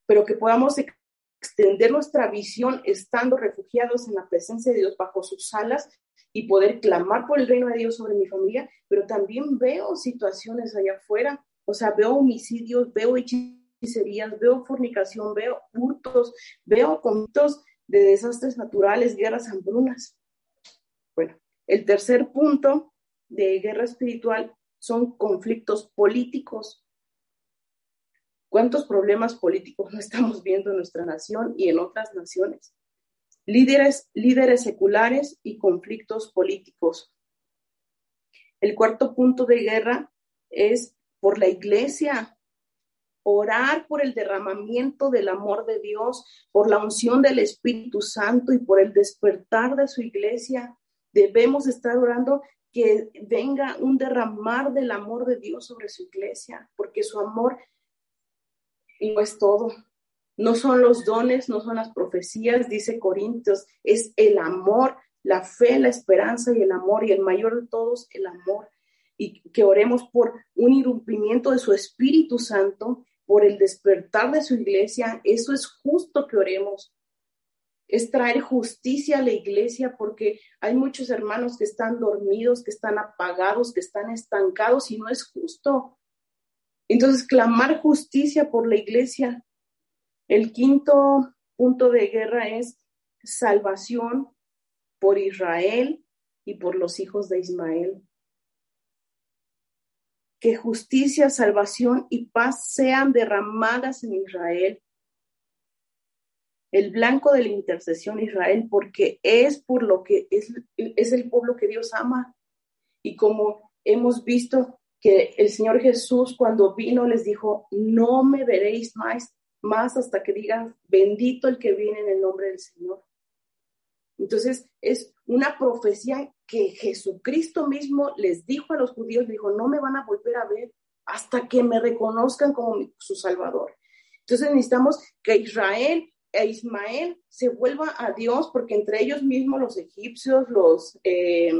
pero que podamos extender nuestra visión estando refugiados en la presencia de Dios bajo sus alas y poder clamar por el reino de Dios sobre mi familia, pero también veo situaciones allá afuera, o sea, veo homicidios, veo hechicerías, veo fornicación, veo hurtos, veo conflictos de desastres naturales, guerras, hambrunas. Bueno, el tercer punto de guerra espiritual son conflictos políticos. ¿Cuántos problemas políticos no estamos viendo en nuestra nación y en otras naciones? Líderes, líderes seculares y conflictos políticos. El cuarto punto de guerra es por la iglesia, orar por el derramamiento del amor de Dios, por la unción del Espíritu Santo y por el despertar de su iglesia. Debemos estar orando que venga un derramar del amor de Dios sobre su iglesia, porque su amor no es todo. No son los dones, no son las profecías, dice Corintios, es el amor, la fe, la esperanza y el amor, y el mayor de todos, el amor. Y que oremos por un irrumpimiento de su Espíritu Santo, por el despertar de su iglesia. Eso es justo que oremos es traer justicia a la iglesia porque hay muchos hermanos que están dormidos, que están apagados, que están estancados y no es justo. Entonces, clamar justicia por la iglesia. El quinto punto de guerra es salvación por Israel y por los hijos de Ismael. Que justicia, salvación y paz sean derramadas en Israel el blanco de la intercesión Israel, porque es por lo que es, el pueblo que Dios ama. Y como hemos visto que el Señor Jesús cuando vino les dijo, no me veréis más, más hasta que digan, bendito el que viene en el nombre del Señor. Entonces es una profecía que Jesucristo mismo les dijo a los judíos, dijo, no me van a volver a ver hasta que me reconozcan como su Salvador. Entonces necesitamos que Israel e Ismael se vuelva a Dios porque entre ellos mismos los egipcios, los eh,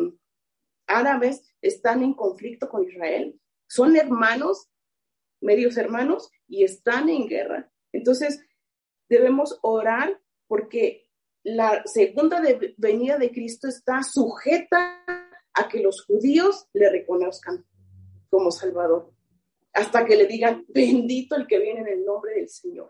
árabes están en conflicto con Israel. Son hermanos, medios hermanos, y están en guerra. Entonces, debemos orar porque la segunda venida de Cristo está sujeta a que los judíos le reconozcan como Salvador, hasta que le digan, bendito el que viene en el nombre del Señor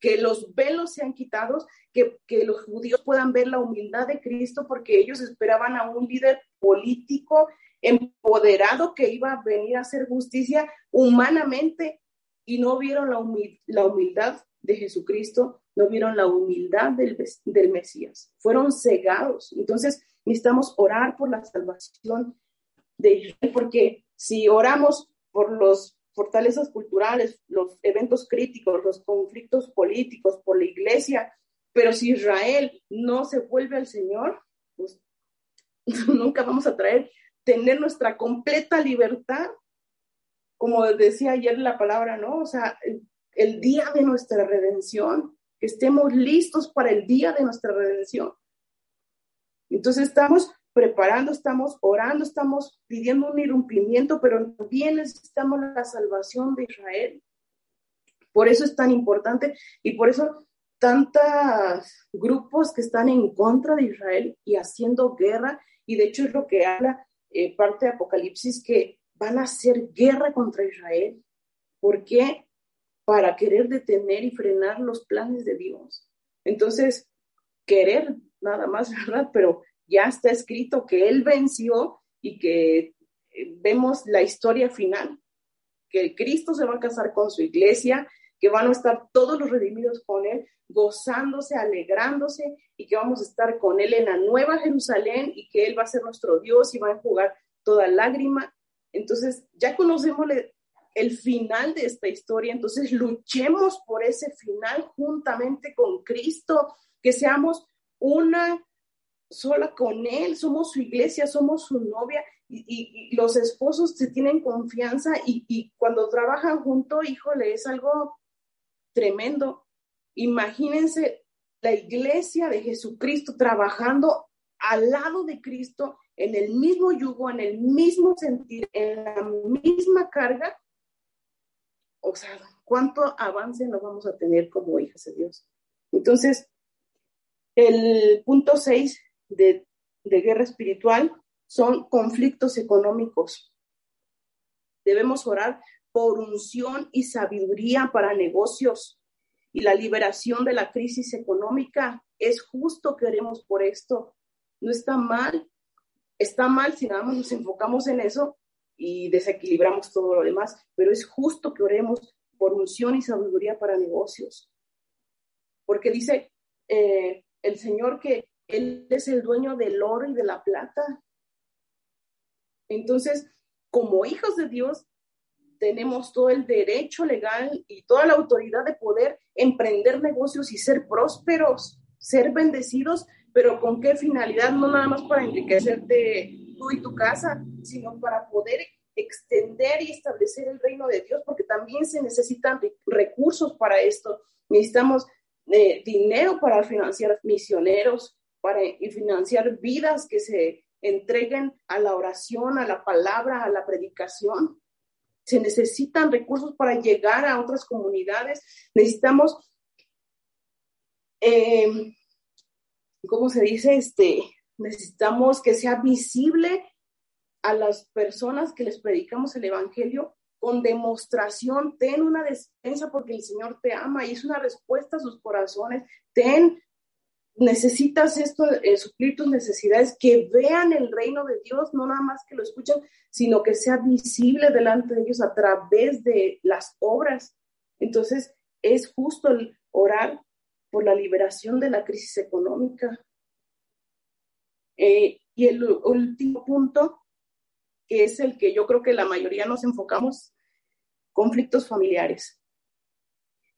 que los velos sean quitados, que, los judíos puedan ver la humildad de Cristo, porque ellos esperaban a un líder político empoderado que iba a venir a hacer justicia humanamente y no vieron la, la humildad de Jesucristo, no vieron la humildad del, del Mesías, fueron cegados. Entonces necesitamos orar por la salvación de Israel, porque si oramos por los fortalezas culturales, los eventos críticos, los conflictos políticos por la iglesia, pero si Israel no se vuelve al Señor, pues nunca vamos a traer, tener nuestra completa libertad, como decía ayer la palabra, ¿no? O sea, el, día de nuestra redención, que estemos listos para el día de nuestra redención. Entonces estamos preparando, estamos orando, estamos pidiendo un irrumpimiento, pero también necesitamos la salvación de Israel. Por eso es tan importante y por eso tantos grupos que están en contra de Israel y haciendo guerra, y de hecho es lo que habla eh, parte de Apocalipsis que van a hacer guerra contra Israel. ¿Por qué? Para querer detener y frenar los planes de Dios. Entonces, querer nada más, ¿verdad? Pero ya está escrito que Él venció y que eh, vemos la historia final, que Cristo se va a casar con su iglesia, que van a estar todos los redimidos con Él, gozándose, alegrándose y que vamos a estar con Él en la nueva Jerusalén y que Él va a ser nuestro Dios y va a enjugar toda lágrima. Entonces, ya conocemos el final de esta historia, entonces luchemos por ese final juntamente con Cristo, que seamos una sola con Él, somos su iglesia, somos su novia y, los esposos se tienen confianza y, y cuando trabajan juntos, híjole, es algo tremendo. Imagínense la iglesia de Jesucristo trabajando al lado de Cristo en el mismo yugo, en el mismo sentir, en la misma carga. O sea, ¿cuánto avance nos vamos a tener como hijas de Dios? Entonces, el punto 6 de, de guerra espiritual son conflictos económicos. Debemos orar por unción y sabiduría para negocios y la liberación de la crisis económica. Es justo que oremos por esto. No está mal. Está mal si nada más nos enfocamos en eso y desequilibramos todo lo demás, pero es justo que oremos por unción y sabiduría para negocios. Porque dice eh, el Señor que Él es el dueño del oro y de la plata. Entonces, como hijos de Dios, tenemos todo el derecho legal y toda la autoridad de poder emprender negocios y ser prósperos, ser bendecidos, pero con qué finalidad, no nada más para enriquecerte tú y tu casa, sino para poder extender y establecer el reino de Dios, porque también se necesitan recursos para esto. Necesitamos eh, dinero para financiar misioneros, para financiar vidas que se entreguen a la oración, a la palabra, a la predicación. Se necesitan recursos para llegar a otras comunidades. Necesitamos, eh, ¿cómo se dice? Este, necesitamos que sea visible a las personas que les predicamos el Evangelio con demostración. Ten una despensa porque el Señor te ama y es una respuesta a sus corazones. Ten necesitas esto, eh, suplir tus necesidades, que vean el reino de Dios, no nada más que lo escuchen, sino que sea visible delante de ellos a través de las obras. Entonces, es justo el orar por la liberación de la crisis económica. Eh, y el último punto, que es el que yo creo que la mayoría nos enfocamos, conflictos familiares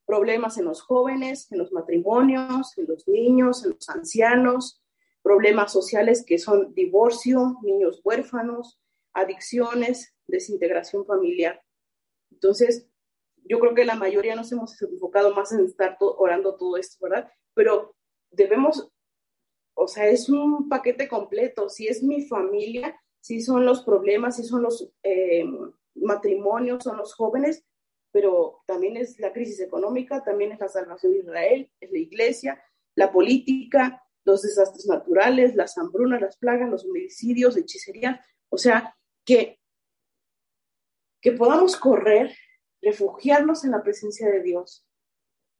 problemas en los jóvenes, en los matrimonios, en los niños, en los ancianos, problemas sociales que son divorcio, niños huérfanos, adicciones, desintegración familiar. Entonces, yo creo que la mayoría nos hemos enfocado más en estar orando todo esto, ¿verdad? Pero debemos, o sea, es un paquete completo. Si es mi familia, si son los problemas, si son los eh, matrimonios, son los jóvenes, pero también es la crisis económica, también es la salvación de Israel, es la iglesia, la política, los desastres naturales, las hambrunas, las plagas, los homicidios, hechicería. O sea, que, que podamos correr, refugiarnos en la presencia de Dios.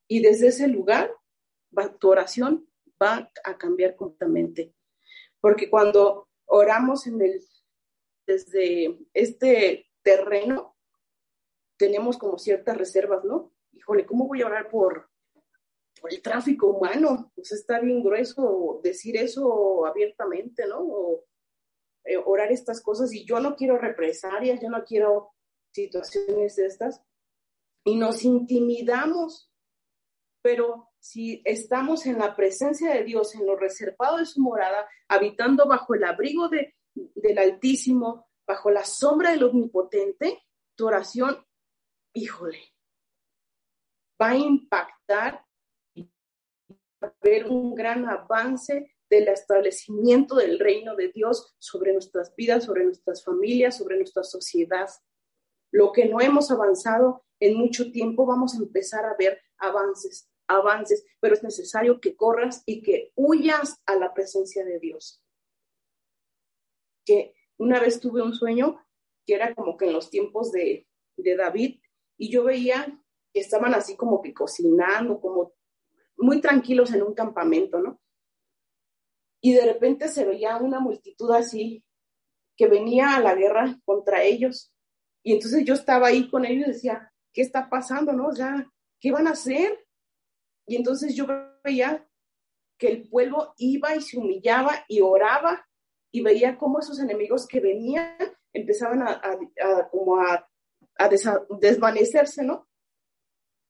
Y desde ese lugar, tu oración va a cambiar completamente. Porque cuando oramos en el, desde este terreno, tenemos como ciertas reservas, ¿no? Híjole, ¿cómo voy a orar por, por el tráfico humano? Pues está bien grueso decir eso abiertamente, ¿no? O eh, orar estas cosas y yo no quiero represalias, yo no quiero situaciones de estas y nos intimidamos, pero si estamos en la presencia de Dios, en lo reservado de su morada, habitando bajo el abrigo de, del Altísimo, bajo la sombra del Omnipotente, tu oración híjole, va a impactar va a haber un gran avance del establecimiento del reino de Dios sobre nuestras vidas, sobre nuestras familias, sobre nuestra sociedad. Lo que no hemos avanzado en mucho tiempo, vamos a empezar a ver avances, avances, pero es necesario que corras y que huyas a la presencia de Dios. Que una vez tuve un sueño que era como que en los tiempos de, de David, y yo veía que estaban así como que cocinando, como muy tranquilos en un campamento, ¿no? Y de repente se veía una multitud así que venía a la guerra contra ellos. Y entonces yo estaba ahí con ellos y decía, ¿qué está pasando, no? O ¿qué van a hacer? Y entonces yo veía que el pueblo iba y se humillaba y oraba y veía cómo esos enemigos que venían empezaban a, como a, desvanecerse, ¿no?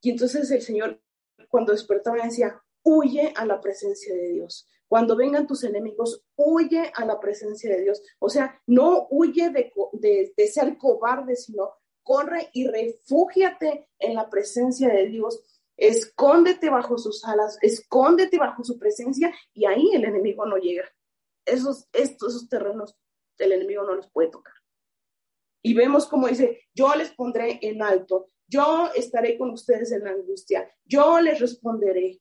Y entonces el Señor, cuando despertaba, decía, huye a la presencia de Dios. Cuando vengan tus enemigos, huye a la presencia de Dios. O sea, no huye de, de, de ser cobarde, sino corre y refúgiate en la presencia de Dios. Escóndete bajo sus alas, escóndete bajo su presencia y ahí el enemigo no llega esos, estos, terrenos el enemigo no los puede tocar. Y vemos como dice, yo les pondré en alto, yo estaré con ustedes en la angustia, yo les responderé.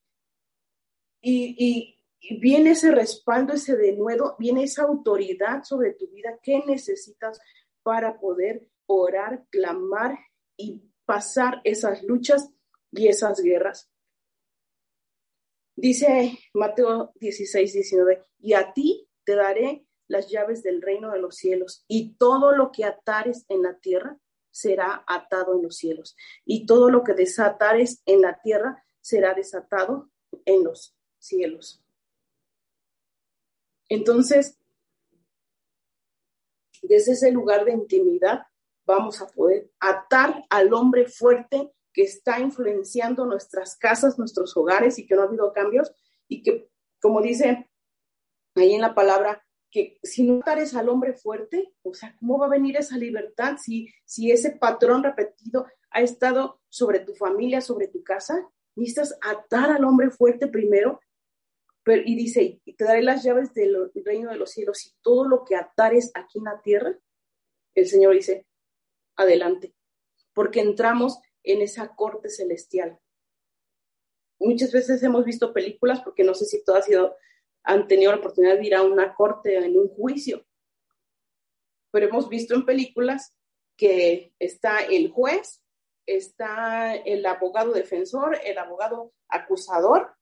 Y, y, viene ese respaldo, ese denuedo, viene esa autoridad sobre tu vida que necesitas para poder orar, clamar y pasar esas luchas y esas guerras. Dice Mateo 16, 19, y a ti te daré las llaves del reino de los cielos, y todo lo que atares en la tierra será atado en los cielos, y todo lo que desatares en la tierra será desatado en los cielos. Entonces, desde ese lugar de intimidad vamos a poder atar al hombre fuerte que está influenciando nuestras casas, nuestros hogares y que no ha habido cambios y que, como dice ahí en la palabra que si no atares al hombre fuerte, o sea, ¿cómo va a venir esa libertad si, si ese patrón repetido ha estado sobre tu familia, sobre tu casa? Necesitas atar al hombre fuerte primero. Pero, y dice, y te daré las llaves del reino de los cielos y todo lo que atares aquí en la tierra, el Señor dice, adelante, porque entramos en esa corte celestial. Muchas veces hemos visto películas, porque no sé si sido han tenido la oportunidad de ir a una corte, en un juicio. Pero hemos visto en películas que está el juez, está el abogado defensor, el abogado acusador,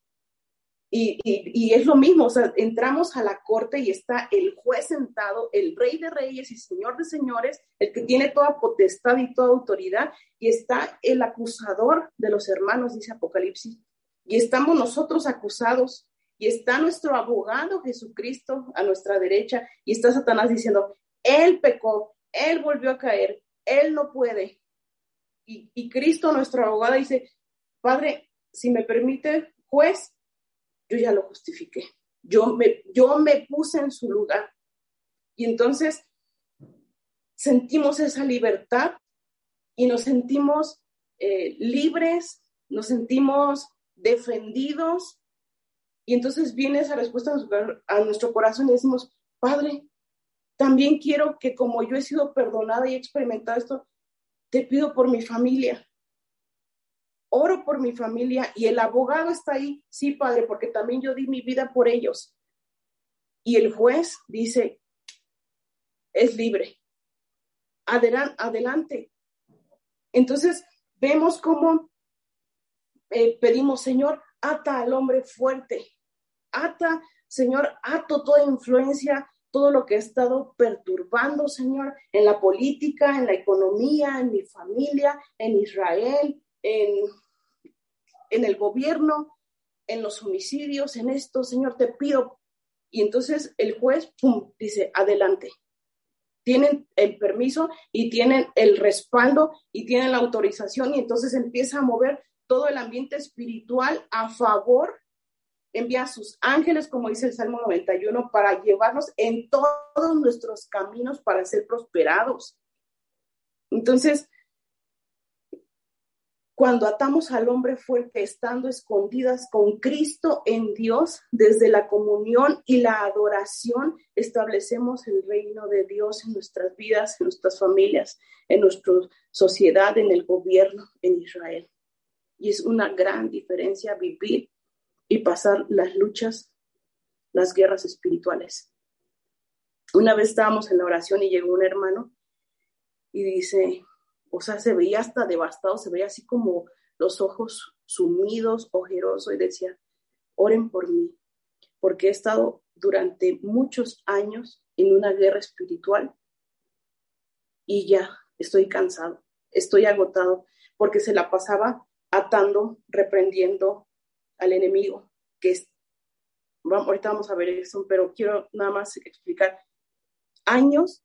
y, y, es lo mismo, o sea, entramos a la corte y está el juez sentado, el rey de reyes y señor de señores, el que tiene toda potestad y toda autoridad, y está el acusador de los hermanos, dice Apocalipsis, y estamos nosotros acusados y está nuestro abogado Jesucristo a nuestra derecha y está Satanás diciendo, Él pecó, Él volvió a caer, Él no puede. Y, Cristo, nuestro abogado, dice, Padre, si me permite, juez, yo ya lo justifiqué. Yo me, yo me puse en su lugar. Y entonces sentimos esa libertad y nos sentimos eh, libres, nos sentimos defendidos y entonces viene esa respuesta a nuestro corazón y decimos, Padre, también quiero que como yo he sido perdonada y he experimentado esto, te pido por mi familia. Oro por mi familia y el abogado está ahí, sí, Padre, porque también yo di mi vida por ellos. Y el juez dice, es libre. Adelante. Entonces, vemos cómo eh, pedimos, Señor, ata al hombre fuerte, ata, Señor, ato toda influencia, todo lo que ha estado perturbando, Señor, en la política, en la economía, en mi familia, en Israel, en, en el gobierno, en los homicidios, en esto, Señor, te pido. Y entonces el juez, pum, dice, adelante. Tienen el permiso y tienen el respaldo y tienen la autorización y entonces empieza a mover todo el ambiente espiritual a favor envía a sus ángeles, como dice el Salmo 91, para llevarnos en todos nuestros caminos para ser prosperados. Entonces, cuando atamos al hombre fuerte estando escondidas con Cristo en Dios, desde la comunión y la adoración, establecemos el reino de Dios en nuestras vidas, en nuestras familias, en nuestra sociedad, en el gobierno, en Israel. Y es una gran diferencia vivir y pasar las luchas, las guerras espirituales. Una vez estábamos en la oración y llegó un hermano y dice, o sea, se veía hasta devastado, se veía así como los ojos sumidos, ojeroso, y decía, oren por mí, porque he estado durante muchos años en una guerra espiritual y ya estoy cansado, estoy agotado, porque se la pasaba atando, reprendiendo al enemigo, que es, ahorita vamos a ver eso, pero quiero nada más explicar, años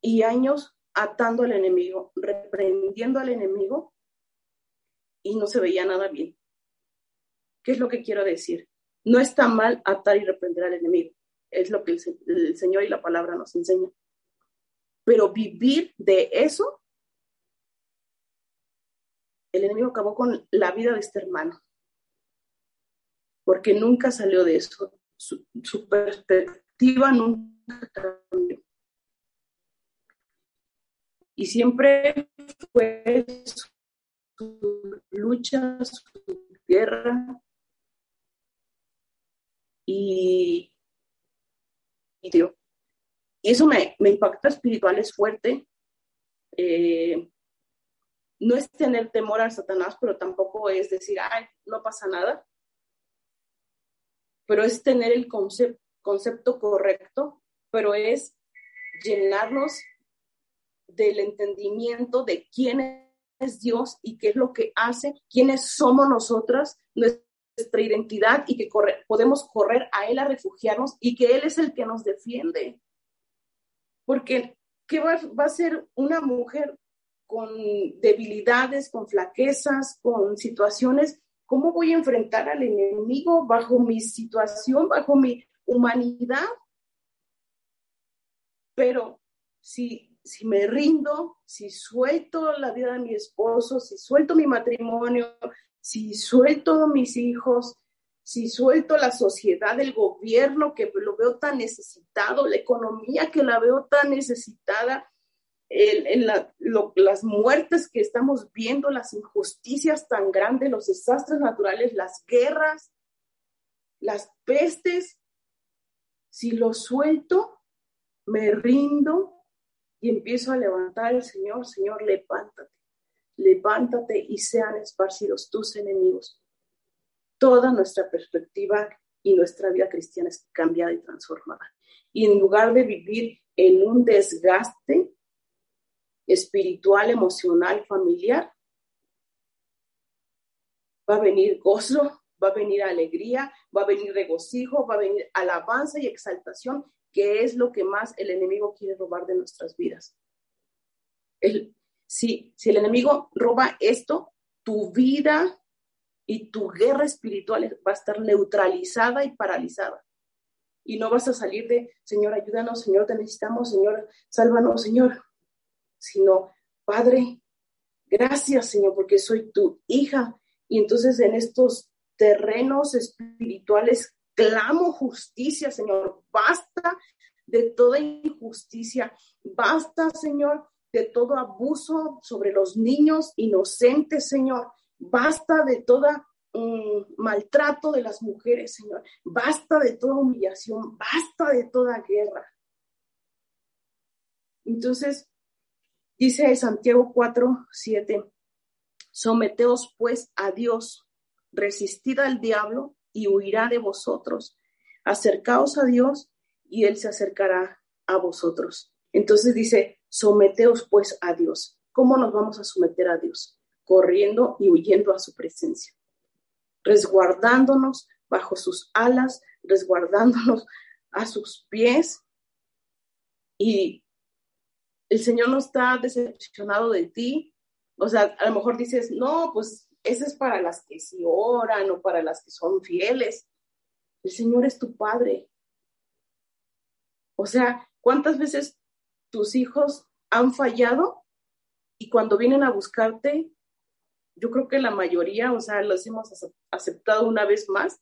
y años atando al enemigo, reprendiendo al enemigo y no se veía nada bien. ¿Qué es lo que quiero decir? No está mal atar y reprender al enemigo. Es lo que el, Señor y la palabra nos enseña. Pero vivir de eso, el enemigo acabó con la vida de este hermano. Porque nunca salió de eso. Su perspectiva nunca cambió. Y siempre fue su lucha, su guerra. Y, y, eso me, me impacta espiritual, es fuerte. Eh, no es tener temor a Satanás, pero tampoco es decir, ay, no pasa nada. Pero es tener el concepto, concepto correcto, pero es llenarnos del entendimiento de quién es Dios y qué es lo que hace, quiénes somos nosotras, nuestra identidad y que podemos correr a Él a refugiarnos y que Él es el que nos defiende. Porque, ¿qué va, va a ser una mujer con debilidades, con flaquezas, con situaciones? ¿Cómo voy a enfrentar al enemigo bajo mi situación, bajo mi humanidad? Pero si si me rindo, si suelto la vida de mi esposo, si suelto mi matrimonio, si suelto mis hijos, si suelto la sociedad, el gobierno que lo veo tan necesitado, la economía que la veo tan necesitada, las muertes que estamos viendo, las injusticias tan grandes, los desastres naturales, las guerras, las pestes, si lo suelto, me rindo, y empiezo a levantar al Señor, Señor, levántate, levántate y sean esparcidos tus enemigos. Toda nuestra perspectiva y nuestra vida cristiana es cambiada y transformada. Y en lugar de vivir en un desgaste espiritual, emocional, familiar, va a venir gozo, va a venir alegría, va a venir regocijo, va a venir alabanza y exaltación que es lo que más el enemigo quiere robar de nuestras vidas. El, si, si el enemigo roba esto, tu vida y tu guerra espiritual va a estar neutralizada y paralizada. Y no vas a salir de, Señor, ayúdanos, Señor, te necesitamos, Señor, sálvanos, Señor. Sino, Padre, gracias, Señor, porque soy tu hija. Y entonces en estos terrenos espirituales clamo justicia, Señor. Basta de toda injusticia. Basta, Señor, de todo abuso sobre los niños inocentes, Señor. Basta de todo mm, maltrato de las mujeres, Señor. Basta de toda humillación. Basta de toda guerra. Entonces, dice Santiago 4, 7, someteos pues a Dios, resistid al diablo y huirá de vosotros. Acercaos a Dios y Él se acercará a vosotros. Entonces dice, someteos pues a Dios. ¿Cómo nos vamos a someter a Dios? Corriendo y huyendo a su presencia, resguardándonos bajo sus alas, resguardándonos a sus pies. Y el Señor no está decepcionado de ti. O sea, a lo mejor dices, no, pues ese es para las que sí oran o para las que son fieles. El Señor es tu Padre. O sea, ¿cuántas veces tus hijos han fallado y cuando vienen a buscarte, yo creo que la mayoría, o sea, los hemos aceptado una vez más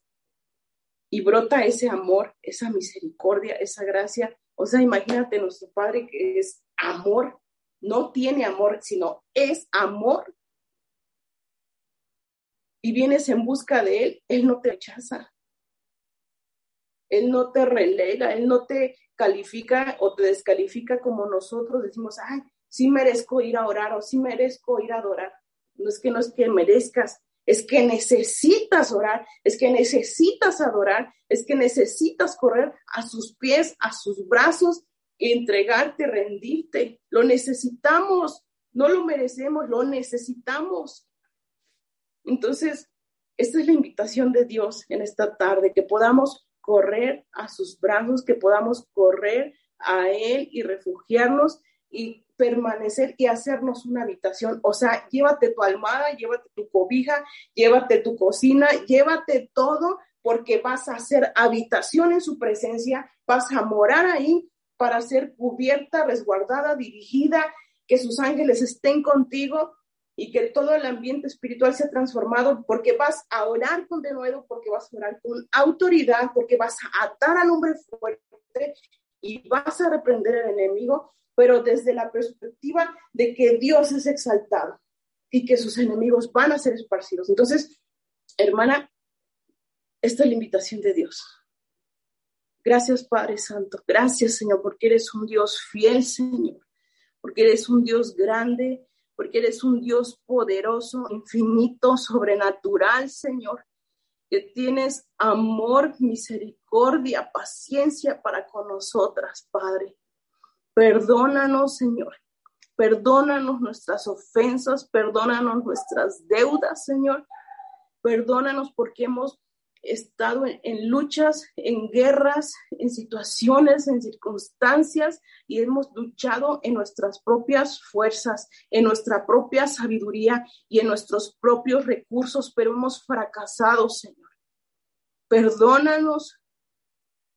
y brota ese amor, esa misericordia, esa gracia. O sea, imagínate nuestro Padre que es amor, no tiene amor, sino es amor y vienes en busca de Él, Él no te rechaza. Él no te relega, Él no te califica o te descalifica como nosotros decimos, ay, sí merezco ir a orar o sí merezco ir a adorar. No es que no es que merezcas, es que necesitas orar, es que necesitas adorar, es que necesitas correr a sus pies, a sus brazos, entregarte, rendirte. Lo necesitamos, no lo merecemos, lo necesitamos. Entonces, esta es la invitación de Dios en esta tarde, que podamos correr a sus brazos, que podamos correr a Él y refugiarnos y permanecer y hacernos una habitación. O sea, llévate tu almohada, llévate tu cobija, llévate tu cocina, llévate todo porque vas a hacer habitación en su presencia, vas a morar ahí para ser cubierta, resguardada, dirigida, que sus ángeles estén contigo y que todo el ambiente espiritual sea transformado porque vas a orar con denuedo, porque vas a orar con autoridad, porque vas a atar al hombre fuerte y vas a reprender al enemigo, pero desde la perspectiva de que Dios es exaltado y que sus enemigos van a ser esparcidos. Entonces, hermana, esta es la invitación de Dios. Gracias, Padre Santo. Gracias, Señor, porque eres un Dios fiel, Señor, porque eres un Dios grande, porque eres un Dios poderoso, infinito, sobrenatural, Señor, que tienes amor, misericordia, paciencia para con nosotras, Padre. Perdónanos, Señor. Perdónanos nuestras ofensas, perdónanos nuestras deudas, Señor. Perdónanos porque hemos estado en, luchas, en guerras, en situaciones, en circunstancias y hemos luchado en nuestras propias fuerzas, en nuestra propia sabiduría y en nuestros propios recursos, pero hemos fracasado, Señor. Perdónanos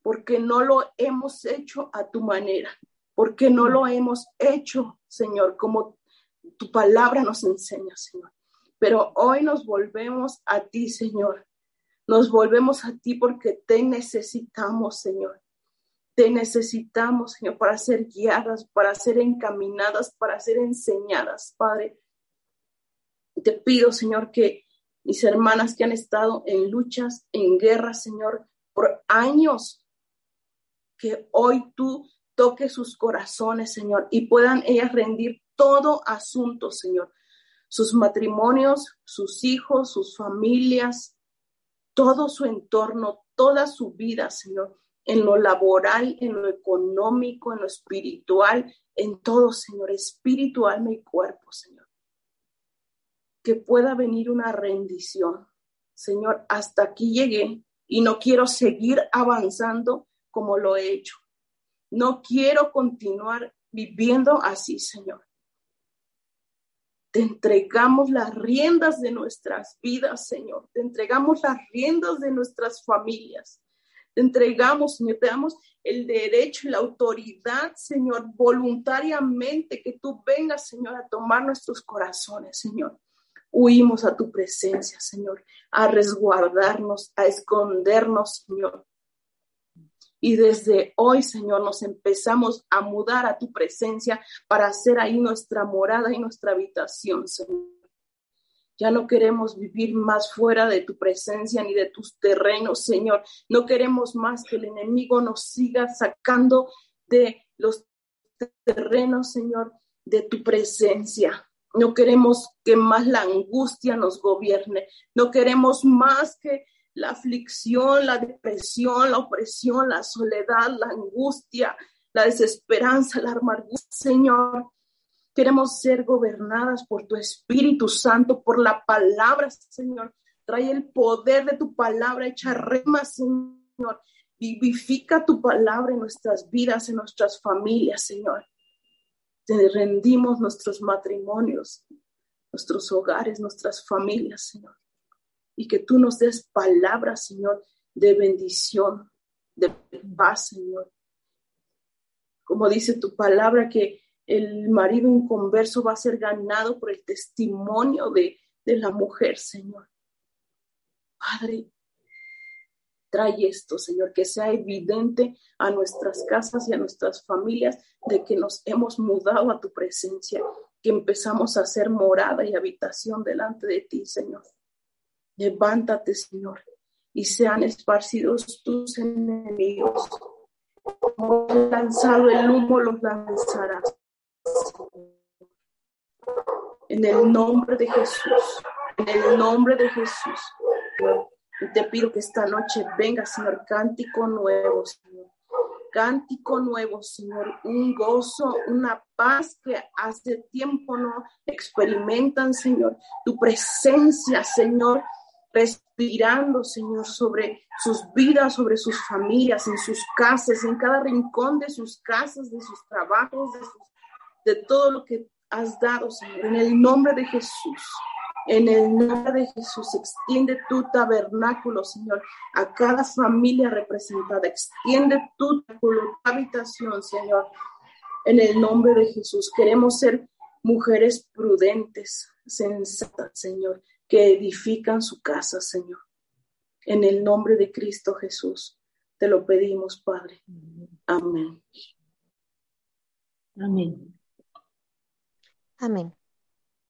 porque no lo hemos hecho a tu manera, porque no lo hemos hecho, Señor, como tu palabra nos enseña, Señor. Pero hoy nos volvemos a ti, Señor nos volvemos a ti porque te necesitamos, Señor. Te necesitamos, Señor, para ser guiadas, para ser encaminadas, para ser enseñadas, Padre. Te pido, Señor, que mis hermanas que han estado en luchas, en guerras, Señor, por años, que hoy tú toques sus corazones, Señor, y puedan ellas rendir todo asunto, Señor. Sus matrimonios, sus hijos, sus familias, todo su entorno, toda su vida, Señor, en lo laboral, en lo económico, en lo espiritual, en todo, Señor, espíritu, alma y cuerpo, Señor. Que pueda venir una rendición. Señor, hasta aquí llegué y no quiero seguir avanzando como lo he hecho. No quiero continuar viviendo así, Señor. Te entregamos las riendas de nuestras vidas, Señor. Te entregamos las riendas de nuestras familias. Te entregamos, Señor, te damos el derecho y la autoridad, Señor, voluntariamente que tú vengas, Señor, a tomar nuestros corazones, Señor. Huimos a tu presencia, Señor, a resguardarnos, a escondernos, Señor. Y desde hoy, Señor, nos empezamos a mudar a tu presencia para hacer ahí nuestra morada y nuestra habitación, Señor. Ya no queremos vivir más fuera de tu presencia ni de tus terrenos, Señor. No queremos más que el enemigo nos siga sacando de los terrenos, Señor, de tu presencia. No queremos que más la angustia nos gobierne. No queremos más que la aflicción, la depresión, la opresión, la soledad, la angustia, la desesperanza, la amargura. Señor, queremos ser gobernadas por tu Espíritu Santo, por la palabra, Señor. Trae el poder de tu palabra, echa rema, Señor. Vivifica tu palabra en nuestras vidas, en nuestras familias, Señor. Te rendimos nuestros matrimonios, nuestros hogares, nuestras familias, Señor y que tú nos des palabras, Señor, de bendición, de paz, Señor. Como dice tu palabra, que el marido inconverso va a ser ganado por el testimonio de, de la mujer, Señor. Padre, trae esto, Señor, que sea evidente a nuestras casas y a nuestras familias de que nos hemos mudado a tu presencia, que empezamos a hacer morada y habitación delante de ti, Señor. Levántate, Señor, y sean esparcidos tus enemigos. Como lanzado el humo, los lanzarás. En el nombre de Jesús, en el nombre de Jesús. Y te pido que esta noche venga, Señor, cántico nuevo, Señor. Cántico nuevo, Señor. Un gozo, una paz que hace tiempo no experimentan, Señor. Tu presencia, Señor, respirando, Señor, sobre sus vidas, sobre sus familias, en sus casas, en cada rincón de sus casas, de sus trabajos, de, todo lo que has dado, Señor. En el nombre de Jesús. En el nombre de Jesús, extiende tu tabernáculo, Señor, a cada familia representada. Extiende tu, habitación, Señor. En el nombre de Jesús, queremos ser mujeres prudentes, sensatas, Señor, que edifican su casa, Señor. En el nombre de Cristo Jesús, te lo pedimos, Padre. Amén. Amén. Amén.